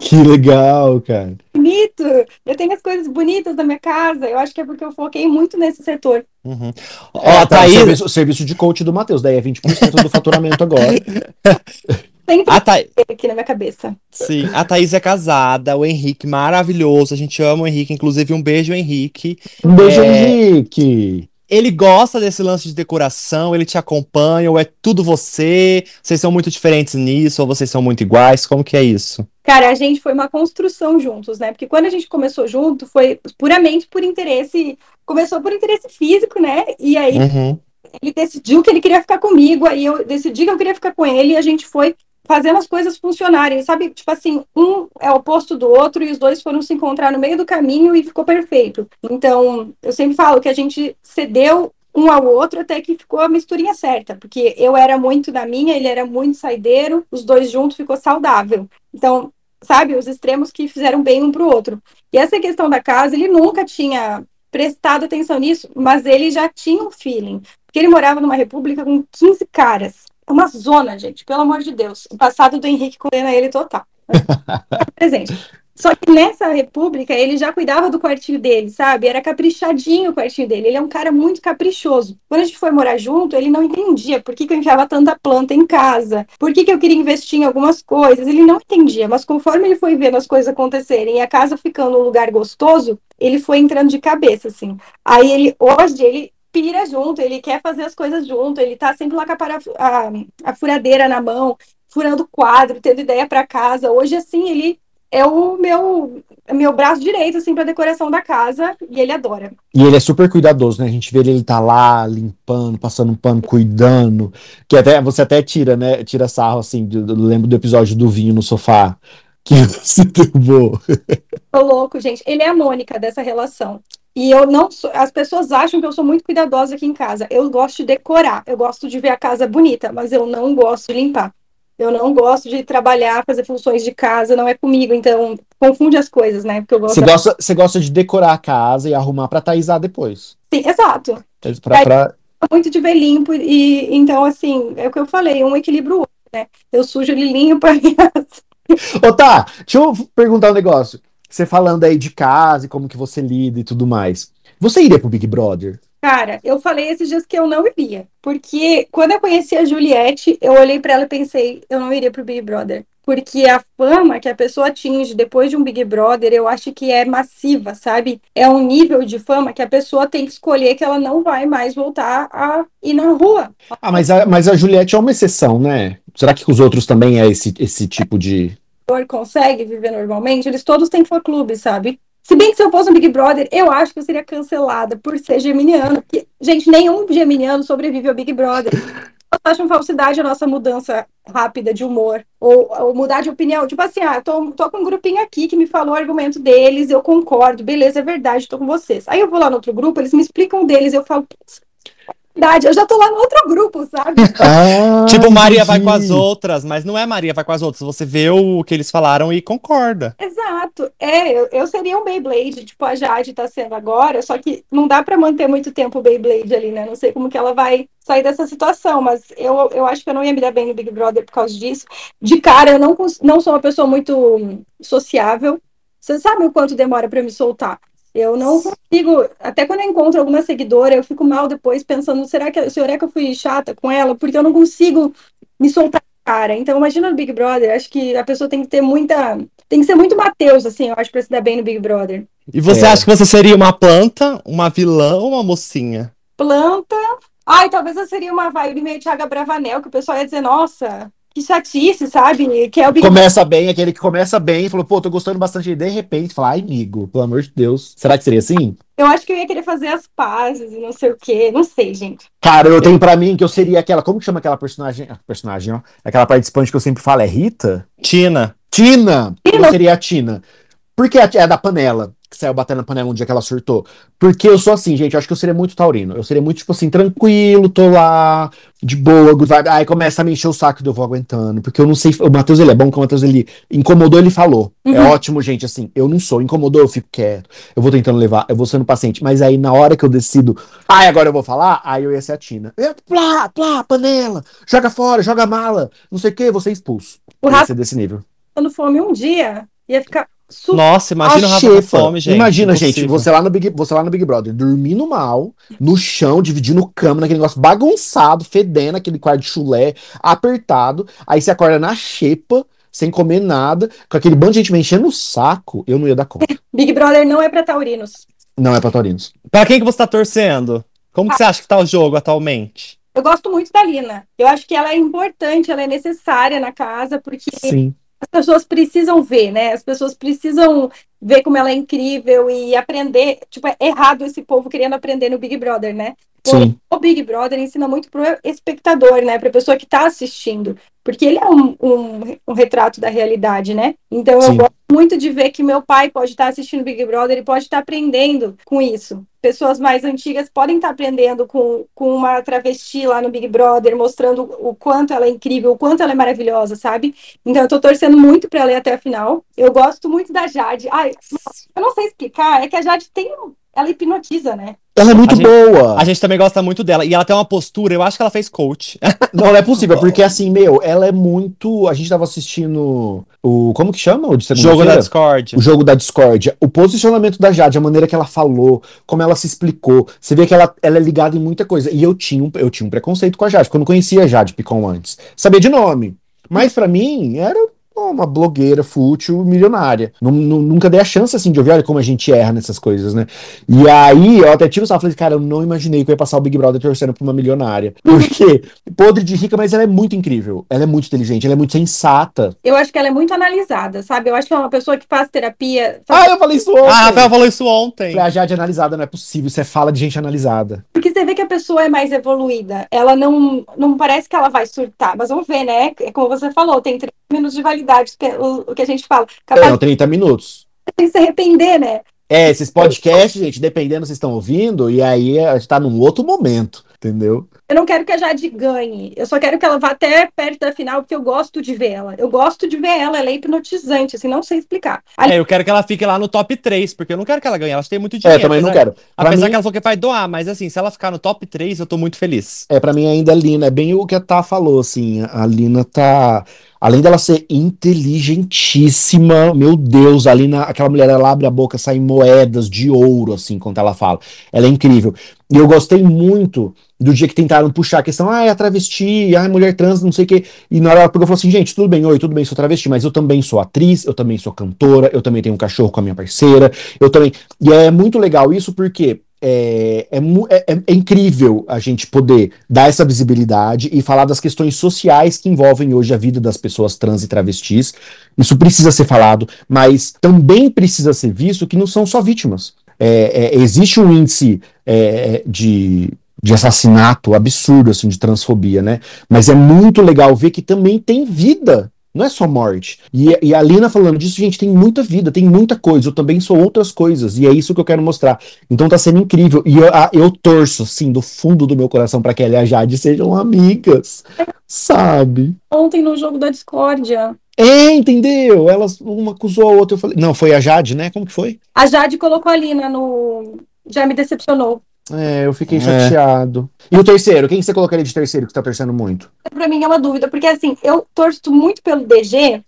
Que legal, cara. Bonito. Eu tenho as coisas bonitas da minha casa. Eu acho que é porque eu foquei muito nesse setor. Uhum. Ó, é, tá, Thaís... o, serviço, o serviço de coach do Matheus, daí é 20% do faturamento agora. Sempre a Tha... aqui na minha cabeça. Sim, a Thaís é casada, o Henrique maravilhoso, a gente ama o Henrique, inclusive um beijo, Henrique. Um beijo, é... Henrique! Ele gosta desse lance de decoração, ele te acompanha, ou é tudo você? Vocês são muito diferentes nisso, ou vocês são muito iguais? Como que é isso? Cara, a gente foi uma construção juntos, né? Porque quando a gente começou junto, foi puramente por interesse. Começou por interesse físico, né? E aí uhum. ele decidiu que ele queria ficar comigo, aí eu decidi que eu queria ficar com ele, e a gente foi fazendo as coisas funcionarem, sabe? Tipo assim, um é oposto do outro e os dois foram se encontrar no meio do caminho e ficou perfeito. Então, eu sempre falo que a gente cedeu um ao outro até que ficou a misturinha certa, porque eu era muito da minha, ele era muito saideiro, os dois juntos ficou saudável. Então, sabe, os extremos que fizeram bem um pro outro. E essa questão da casa, ele nunca tinha prestado atenção nisso, mas ele já tinha um feeling, porque ele morava numa república com 15 caras. Uma zona, gente, pelo amor de Deus. O passado do Henrique condena ele total. Presente. Só que nessa república ele já cuidava do quartinho dele, sabe? Era caprichadinho o quartinho dele. Ele é um cara muito caprichoso. Quando a gente foi morar junto, ele não entendia por que, que eu enfiava tanta planta em casa, por que, que eu queria investir em algumas coisas. Ele não entendia, mas conforme ele foi vendo as coisas acontecerem e a casa ficando um lugar gostoso, ele foi entrando de cabeça, assim. Aí ele, hoje, ele pira junto, ele quer fazer as coisas junto, ele tá sempre lá com a, a, a furadeira na mão, furando quadro, tendo ideia para casa. Hoje, assim, ele é o meu meu braço direito, assim, pra decoração da casa, e ele adora. E ele é super cuidadoso, né? A gente vê ele, ele tá lá limpando, passando um pano, cuidando. Que até você até tira, né? Tira sarro, assim, lembro do episódio do vinho no sofá. Que você derrubou. Tô louco, gente. Ele é a Mônica dessa relação. E eu não sou, as pessoas acham que eu sou muito cuidadosa aqui em casa. Eu gosto de decorar, eu gosto de ver a casa bonita, mas eu não gosto de limpar. Eu não gosto de trabalhar, fazer funções de casa, não é comigo, então confunde as coisas, né? Porque eu gosto Você gosta, você gosta de decorar a casa e arrumar para taizar depois. Sim, exato. Pra, pra... Muito de ver limpo e então assim, é o que eu falei, um equilíbrio, né? Eu sujo ele limpo. Ô, tá, deixa eu perguntar um negócio. Você falando aí de casa e como que você lida e tudo mais. Você iria pro Big Brother? Cara, eu falei esses dias que eu não iria. Porque quando eu conheci a Juliette, eu olhei para ela e pensei, eu não iria pro Big Brother. Porque a fama que a pessoa atinge depois de um Big Brother, eu acho que é massiva, sabe? É um nível de fama que a pessoa tem que escolher que ela não vai mais voltar a ir na rua. Ah, mas a, mas a Juliette é uma exceção, né? Será que os outros também é esse, esse tipo de consegue viver normalmente, eles todos têm fã-clube, sabe? Se bem que se eu fosse um Big Brother, eu acho que eu seria cancelada por ser geminiano. Porque, gente, nenhum geminiano sobrevive ao Big Brother. Eu acho falsidade a nossa mudança rápida de humor. Ou, ou, mudar de opinião. Tipo assim, ah, tô, tô com um grupinho aqui que me falou o argumento deles, eu concordo, beleza, é verdade, tô com vocês. Aí eu vou lá no outro grupo, eles me explicam deles, eu falo, Verdade, eu já tô lá no outro grupo, sabe? Ah, tipo, Maria vai com as outras, mas não é Maria vai com as outras. Você vê o que eles falaram e concorda. Exato. É, eu, eu seria um Beyblade, tipo a Jade tá sendo agora, só que não dá pra manter muito tempo o Beyblade ali, né? Não sei como que ela vai sair dessa situação, mas eu, eu acho que eu não ia me dar bem no Big Brother por causa disso. De cara, eu não, não sou uma pessoa muito sociável. Você sabe o quanto demora pra me soltar? Eu não consigo, até quando eu encontro alguma seguidora, eu fico mal depois pensando, será que, será que eu fui chata com ela? Porque eu não consigo me soltar cara. Então, imagina no Big Brother, acho que a pessoa tem que ter muita. Tem que ser muito Mateus, assim, eu acho, pra se dar bem no Big Brother. E você É. acha que você seria uma planta, uma vilã ou uma mocinha? Planta. Ai, talvez eu seria uma vibe meio Thiago Bravanel, que o pessoal ia dizer, nossa, que chatice, sabe? Que é o Big Começa bem, aquele que começa bem e falou, pô, tô gostando bastante. E de repente fala, ai, amigo, pelo amor de Deus. Será que seria assim? Eu acho que eu ia querer fazer as pazes e não sei o quê. Não sei, gente. Cara, eu tenho pra mim que eu seria aquela. Como que chama aquela personagem? ah, Personagem, ó. Aquela participante que eu sempre falo, é Rita? Tina. Tina! Tina. Eu seria a Tina. Por que a- é da panela? Que saiu batendo na panela um dia que ela surtou. Porque eu sou assim, gente. Eu acho que eu seria muito taurino. Eu seria muito, tipo assim, tranquilo, tô lá, de boa, good vibe. Aí começa a me encher o saco e eu vou aguentando. Porque eu não sei. O Matheus, ele é bom, que o Matheus, ele incomodou, ele falou. É Uhum. ótimo, gente, assim. Eu não sou. Incomodou, eu fico quieto. Eu vou tentando levar, eu vou sendo paciente. Mas aí, na hora que eu decido, ai, agora eu vou falar, aí eu ia ser a Tina. Eu, plá, plá, panela, joga fora, joga mala, não sei o que, vou ser expulso. O Eu ia Rafa ser desse nível. passando fome um dia ia ficar. Nossa, imagina o A Rafa com xepa. fome, gente. Imagina, gente, você lá, no Big, você lá no Big Brother, dormindo mal, no chão, dividindo cama, naquele negócio bagunçado, fedendo, aquele quarto de chulé, apertado. Aí você acorda na xepa, sem comer nada, com aquele bando de gente me enchendo o saco, eu não ia dar conta. Big Brother não é pra taurinos. Não é pra taurinos. Pra quem que você tá torcendo? Como que você acha que tá o jogo atualmente? Eu gosto muito da Lina. Eu acho que ela é importante, ela é necessária na casa, porque Sim. As pessoas precisam ver, né? As pessoas precisam ver como ela é incrível e aprender. Tipo, é errado esse povo querendo aprender no Big Brother, né? Sim. O Big Brother ensina muito pro espectador, né? Pra pessoa que tá assistindo. Porque ele é um, um, um retrato da realidade, né? Então eu Sim. gosto muito de ver que meu pai pode estar assistindo Big Brother e pode estar aprendendo com isso. Pessoas mais antigas podem estar aprendendo com, com uma travesti lá no Big Brother, mostrando o quanto ela é incrível, o quanto ela é maravilhosa, sabe? Então eu tô torcendo muito pra ela ir até a final. Eu gosto muito da Jade. Ai, eu não sei explicar, é que a Jade tem. um- Ela hipnotiza, né? Ela é muito A gente- boa. A gente também gosta muito dela. E ela tem uma postura, eu acho que ela fez coach. Não, não é possível, porque assim, meu, ela é muito. A gente tava assistindo o. Como que chama? O de Jogo da Discord. O jogo da discórdia. O posicionamento da Jade, a maneira que ela falou, como ela se explicou. Você vê que ela, ela é ligada em muita coisa. E eu tinha, um, eu tinha um preconceito com a Jade, porque eu não conhecia a Jade Picon antes. Sabia de nome. Mas pra mim, era uma blogueira fútil, milionária. Nu- nu- nunca dei a chance, assim, de ouvir, olha como a gente erra nessas coisas, né? E aí, eu até tive essa, falei, cara, eu não imaginei que eu ia passar o Big Brother torcendo pra uma milionária. Porque, podre de rica, mas ela é muito incrível. Ela é muito inteligente, ela é muito sensata. Eu acho que ela é muito analisada, sabe? Eu acho que é uma pessoa que faz terapia. faz- Ah, eu falei isso ontem! Ah, a Rafael falou isso ontem. Falei, a Jade analisada não é possível, isso é fala de gente analisada. Porque você vê que a pessoa é mais evoluída. Ela não, não parece que ela vai surtar. Mas vamos ver, né? É como você falou, tem 30 minutos de validade, que é o, o que a gente fala. É, Capaz não, 30 minutos. de se arrepender, né? É, esses podcasts, gente, dependendo se vocês estão ouvindo, e aí a gente tá num outro momento, entendeu? Eu não quero que a Jade ganhe. Eu só quero que ela vá até perto da final, porque eu gosto de ver ela. Eu gosto de ver ela. Ela é hipnotizante, assim, não sei explicar. É, eu quero que ela fique lá no top 3, porque eu não quero que ela ganhe. Ela tem muito É, dinheiro. também não apesar- quero. Pra Apesar mim, que ela falou que vai doar, mas assim, se ela ficar no top 3, eu tô muito feliz. é, pra mim ainda a Lina, é bem o que a Tá falou, assim, a Lina tá, além dela ser inteligentíssima, meu Deus, a Lina, aquela mulher, ela abre a boca, saem moedas de ouro, assim, quando ela fala. Ela é incrível. E eu gostei muito do dia que tentaram puxar a questão, ah, é travesti, ah, é mulher trans, não sei o quê. E na hora ela pegou e falou assim, gente, tudo bem, oi, tudo bem, sou travesti, mas eu também sou atriz, eu também sou cantora, eu também tenho um cachorro com a minha parceira, eu também. E é muito legal isso porque é, é, é- é- é incrível a gente poder dar essa visibilidade e falar das questões sociais que envolvem hoje a vida das pessoas trans e travestis. Isso precisa ser falado, mas também precisa ser visto que não são só vítimas. É, é, existe um índice é, de, de assassinato absurdo, assim, de transfobia, né? Mas é muito legal ver que também tem vida Não é só morte. E, e a Lina falando disso, gente, tem muita vida, tem muita coisa. Eu também sou outras coisas. E é isso que eu quero mostrar. Então tá sendo incrível. E eu, a- eu torço, assim, do fundo do meu coração pra que ela e a Jade sejam amigas. Sabe? Ontem no jogo da discórdia, É, entendeu? Elas, uma acusou a outra. Eu falei, não, foi a Jade, né? Como que foi? a Jade colocou a Lina no. Já me decepcionou. É, eu fiquei É. chateado. E o terceiro? Quem você colocaria de terceiro que tá torcendo muito? Pra mim é uma dúvida, porque assim, eu torço muito pelo DG,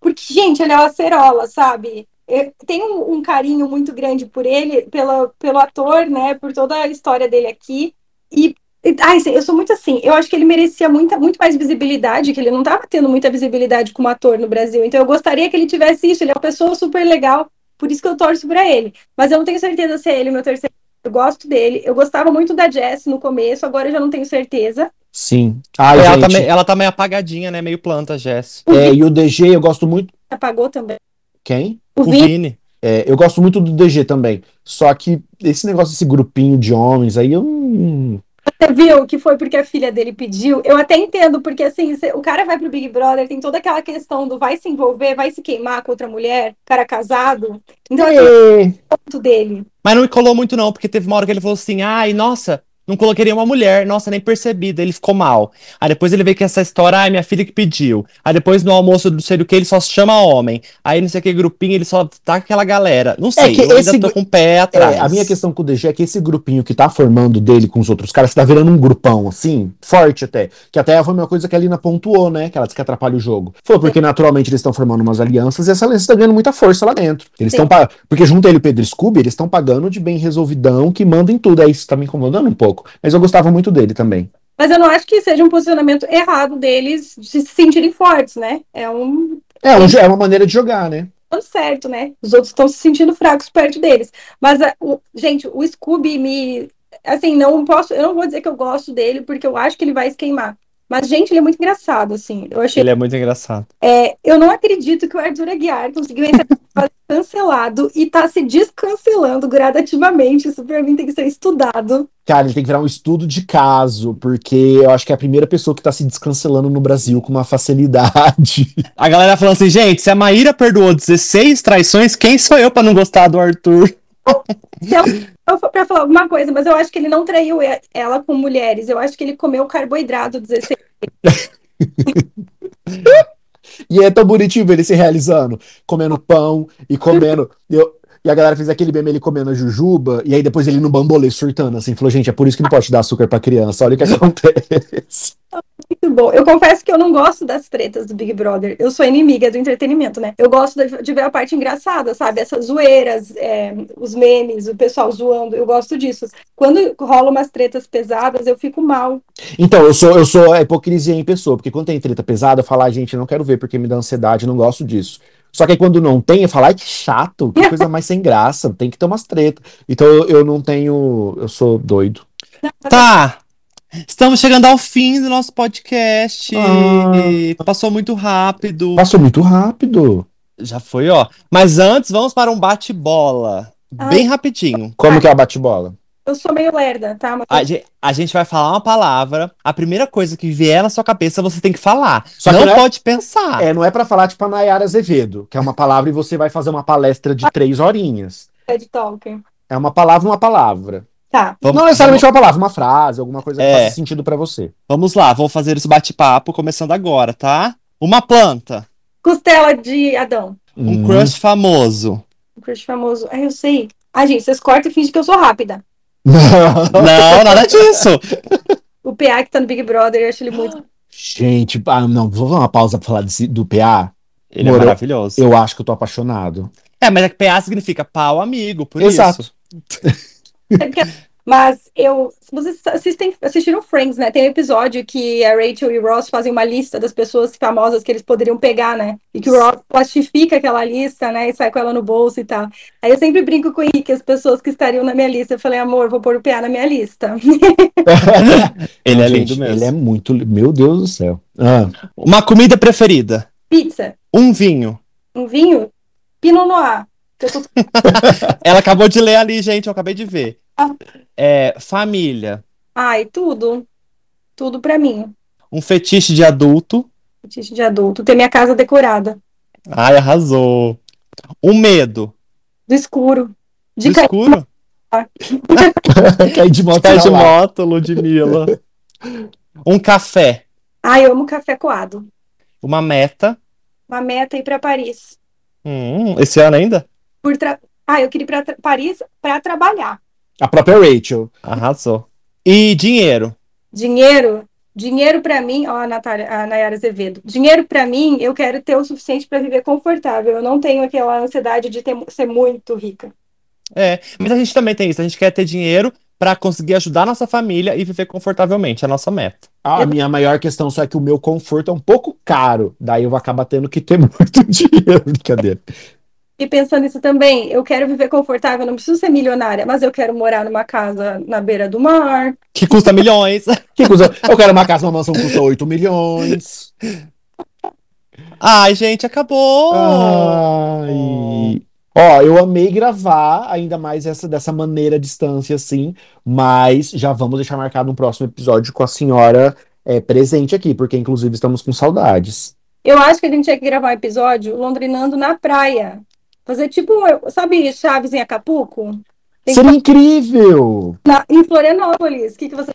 porque, gente, ele é uma acerola, sabe? Eu tenho um, um carinho muito grande por ele, pela, pelo ator, né? Por toda a história dele aqui. E. Ai, eu sou muito assim, eu acho que ele merecia muita, muito mais visibilidade, que ele não estava tendo muita visibilidade como ator no Brasil. Então eu gostaria que ele tivesse isso. Ele é uma pessoa super legal, por isso que eu torço pra ele. Mas eu não tenho certeza se é ele o meu terceiro. Eu gosto dele. Eu gostava muito da Jess no começo, agora eu já não tenho certeza. Sim. Ai, ela, gente. tá meio, ela tá meio apagadinha, né? Meio planta, Jess. É, e o DG, eu gosto muito. Apagou também. Quem? O O Vini, Vini. É, eu gosto muito do DG também. Só que esse negócio, esse grupinho de homens aí, eu não. Você viu que foi porque a filha dele pediu? Eu até entendo, porque assim, o cara vai pro Big Brother, tem toda aquela questão do vai se envolver, vai se queimar com outra mulher, cara casado. Então, É. o ponto dele. Mas não me colou muito, não, porque teve uma hora que ele falou assim: ai, nossa, não coloquei uma mulher, nossa, nem percebi. Daí ele ficou mal. Aí depois ele veio com essa história, ai, minha filha que pediu. Aí depois no almoço do sei do que, ele só se chama homem. Aí não sei que grupinho, ele só tá com aquela galera. Não sei, que eu esse ainda tô com o pé atrás. É, a minha questão com o DG é que esse grupinho que tá formando dele com os outros caras tá virando um grupão, assim, forte até. Que até foi uma coisa que a Lina pontuou, né? Que ela disse que atrapalha o jogo. Falou, porque naturalmente eles estão formando umas alianças e essa aliança tá ganhando muita força lá dentro. Eles estão. Porque junto ele e o Pedro Scooby, eles estão pagando de bem resolvidão, que manda em tudo. Aí isso tá me incomodando um pouco. Mas eu gostava muito dele também. Mas eu não acho que seja um posicionamento errado deles de se sentirem fortes, né? É um É, é uma maneira de jogar, né? dando certo, né? Os outros estão se sentindo fracos perto deles. Mas, a- o- gente, o Scooby me. Assim, não posso. Eu não vou dizer que eu gosto dele, porque eu acho que ele vai se queimar. Mas, gente, ele é muito engraçado, assim. Eu achei. Ele é muito engraçado. é, eu não acredito que o Arthur Aguiar conseguiu entrar cancelado e tá se descancelando gradativamente. Isso pra mim tem que ser estudado. Cara, ele tem que virar um estudo de caso, porque eu acho que é a primeira pessoa que tá se descancelando no Brasil com uma facilidade. A galera falando assim, gente, se a Maíra perdoou 16 traições, quem sou eu pra não gostar do Arthur? Se ela for pra falar alguma coisa, mas eu acho que ele não traiu ela com mulheres. Eu acho que ele comeu carboidrato 16 E é tão bonitinho ver ele se realizando, comendo pão e comendo. eu- e a galera fez aquele meme ele comendo a jujuba, e aí depois ele no bambolê surtando, assim, falou: gente, é por isso que não pode dar açúcar pra criança, olha o que acontece. Muito bom. Eu confesso que eu não gosto das tretas do Big Brother. Eu sou inimiga do entretenimento, né? Eu gosto de, ver a parte engraçada, sabe? Essas zoeiras, é, os memes, o pessoal zoando. Eu gosto disso. Quando rola umas tretas pesadas, eu fico mal. Então, eu sou, eu sou a hipocrisia em pessoa, porque quando tem treta pesada, eu falo, ah, gente, não quero ver porque me dá ansiedade, não gosto disso. Só que aí quando não tem, eu falo, ai, que chato, que coisa mais sem graça, tem que ter umas tretas. Então eu, eu não tenho. Eu sou doido. Tá. Estamos chegando ao fim do nosso podcast. Ah. Passou muito rápido. Passou muito rápido. Já foi, ó. Mas antes, vamos para um bate-bola. Bem rapidinho. Como que é a bate-bola? Eu sou meio lerda, tá? Mas A gente, a gente vai falar uma palavra. A primeira coisa que vier na sua cabeça, você tem que falar. Só que não não é- pode pensar. É, não é pra falar tipo a Nayara Azevedo, que é uma palavra e você vai fazer uma palestra de três horinhas. TED Talker. É uma palavra, uma palavra. Tá. Vamos, não necessariamente uma palavra, uma frase, alguma coisa que É. faça sentido pra você. vamos lá, vou fazer esse bate-papo começando agora, tá? Uma planta. Costela de Adão. Um Hum. crush famoso. Um crush famoso. Ai, eu sei. Ah, gente, vocês cortam e fingem que eu sou rápida. Não, nada disso. O PA que tá no Big Brother, eu acho ele muito. Gente, ah, não, vou dar uma pausa pra falar desse- do PA. Ele é Morou. maravilhoso. Eu acho que eu tô apaixonado. É, mas é que PA significa pau amigo, por Exato. isso. Mas eu. Vocês assistem, assistiram Friends, né? Tem um episódio que a Rachel e o Ross fazem uma lista das pessoas famosas que eles poderiam pegar, né? E que o Ross plastifica aquela lista, né? E sai com ela no bolso e tal. Aí eu sempre brinco com o Henrique, as pessoas que estariam na minha lista. Eu falei, amor, vou pôr o PA na minha lista. Ele é lindo mesmo. Ele é muito. Meu Deus do céu. Ah, Uma comida preferida. Pizza, Um vinho. um vinho, Pinot Noir. tô- Ela acabou de ler ali, gente, eu acabei de ver. É, família. Ai, tudo. Tudo pra mim. Um fetiche de adulto. fetiche de adulto. Ter minha casa decorada. Ai, arrasou. O medo. Do escuro. De De cair escuro? Cair de moto. Pé de lá. moto, Ludmilla. Um café. Ai, eu amo café coado. Uma meta. Uma meta é ir pra Paris. Hum, esse ano ainda? Por tra... Ah, eu queria ir pra tra- Paris pra trabalhar. A própria Rachel. Arrasou. E dinheiro. Dinheiro, dinheiro pra mim, ó, a Natália, a Nayara Azevedo. Dinheiro pra mim, eu quero ter o suficiente pra viver confortável. Eu não tenho aquela ansiedade de ter- ser muito rica. É, mas a gente também tem isso. A gente quer ter dinheiro pra conseguir ajudar a nossa família e viver confortavelmente. É a nossa meta. A minha maior questão só é que o meu conforto é um pouco caro. Daí eu vou acabar tendo que ter muito dinheiro. Brincadeira. E pensando nisso também, eu quero viver confortável, não preciso ser milionária, mas eu quero morar numa casa na beira do mar. Que custa milhões. Que custa- Eu quero uma casa, uma mansão que custa 8 milhões. Ai, gente, acabou. Ai. Ó, eu amei gravar, ainda mais essa dessa maneira à distância, assim, mas já vamos deixar marcado um próximo episódio com a senhora é, presente aqui, porque inclusive estamos com saudades. Eu acho que a gente tinha que gravar um episódio londrinando na praia. Fazer tipo, sabe, Chaves em Acapulco? Tem que Seria incrível! na- em Florianópolis. O que, que você.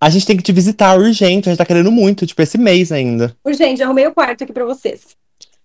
A gente tem que te visitar urgente. A gente tá querendo muito, tipo, esse mês ainda. Gente, arrumei o quarto aqui pra vocês.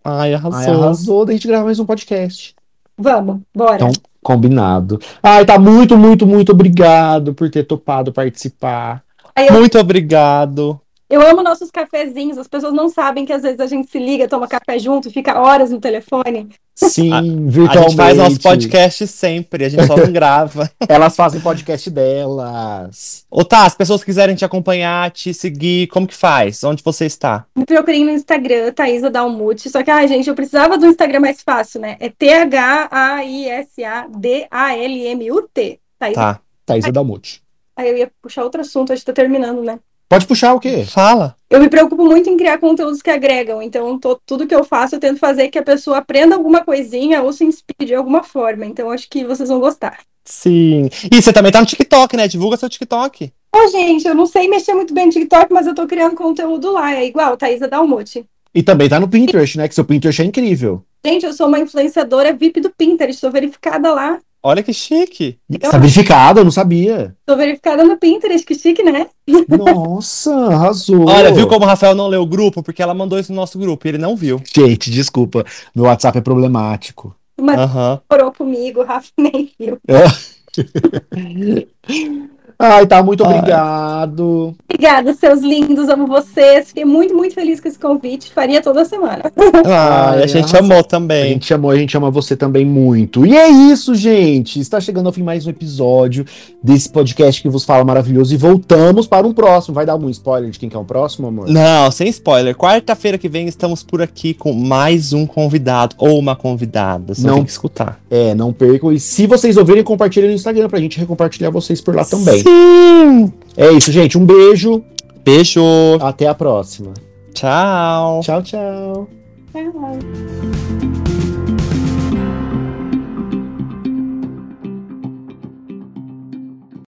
Ai, Ai, arrasou. arrasou da gente gravar mais um podcast. Vamos, bora. Então- Combinado. Ai, tá muito, muito, muito obrigado por ter topado participar. Eu, Muito obrigado. Eu amo nossos cafezinhos. As pessoas não sabem que às vezes a gente se liga, toma café junto, fica horas no telefone. Sim, A virtualmente. gente faz nosso podcast sempre, a gente só não grava. Elas fazem podcast delas. Ô, tá, as pessoas quiserem te acompanhar, te seguir, como que faz? Onde você está? Me procurem no Instagram, Thaisa Dalmute. Só que, ai, gente, eu precisava do Instagram mais fácil, né? É T-H-A-I-S-A-D-A-L-M-U-T. Thaisa. Tá. Thaisa Dalmute. Aí eu ia puxar outro assunto, a gente tá terminando, né? Pode puxar o quê? Fala. Eu me preocupo muito em criar conteúdos que agregam, então tô- tudo que eu faço eu tento fazer que a pessoa aprenda alguma coisinha ou se inspire de alguma forma. Então acho que vocês vão gostar. Sim. E você também tá no TikTok, né? Divulga seu TikTok. Ô, gente, eu não sei mexer muito bem no TikTok, mas eu tô criando conteúdo lá. É igual, Thaisa Dalmute. E também tá no Pinterest, né? Que seu Pinterest é incrível. Gente, eu sou uma influenciadora VIP do Pinterest, tô verificada lá. Olha que chique. Então- Tá verificado, eu não sabia. Tô verificada no Pinterest, que chique, né? Nossa, arrasou. Olha, viu como o Rafael não leu o grupo? Porque ela mandou isso no nosso grupo e ele não viu. Gente, desculpa. Meu WhatsApp é problemático. Mas Aham. morou comigo, o Rafa nem viu. Ai, tá, muito Ai. obrigado. Obrigada, seus lindos, amo vocês. Fiquei muito, muito feliz com esse convite. Faria toda semana. Ai, Ai, a gente amou A também. gente amou, a gente ama você também muito. E é isso, gente. Está chegando ao fim mais um episódio desse podcast que vos fala maravilhoso. E voltamos para um próximo. Vai dar algum spoiler de quem que é o próximo, amor? Não, sem spoiler. Quarta-feira que vem estamos por aqui com mais um convidado ou uma convidada. Só Não. tem que escutar. É, não percam. E se vocês ouvirem, compartilhem no Instagram pra gente recompartilhar vocês por lá também. Sim. É isso, gente. Um beijo. Beijo. Até a próxima. Tchau. Tchau, tchau. Tchau.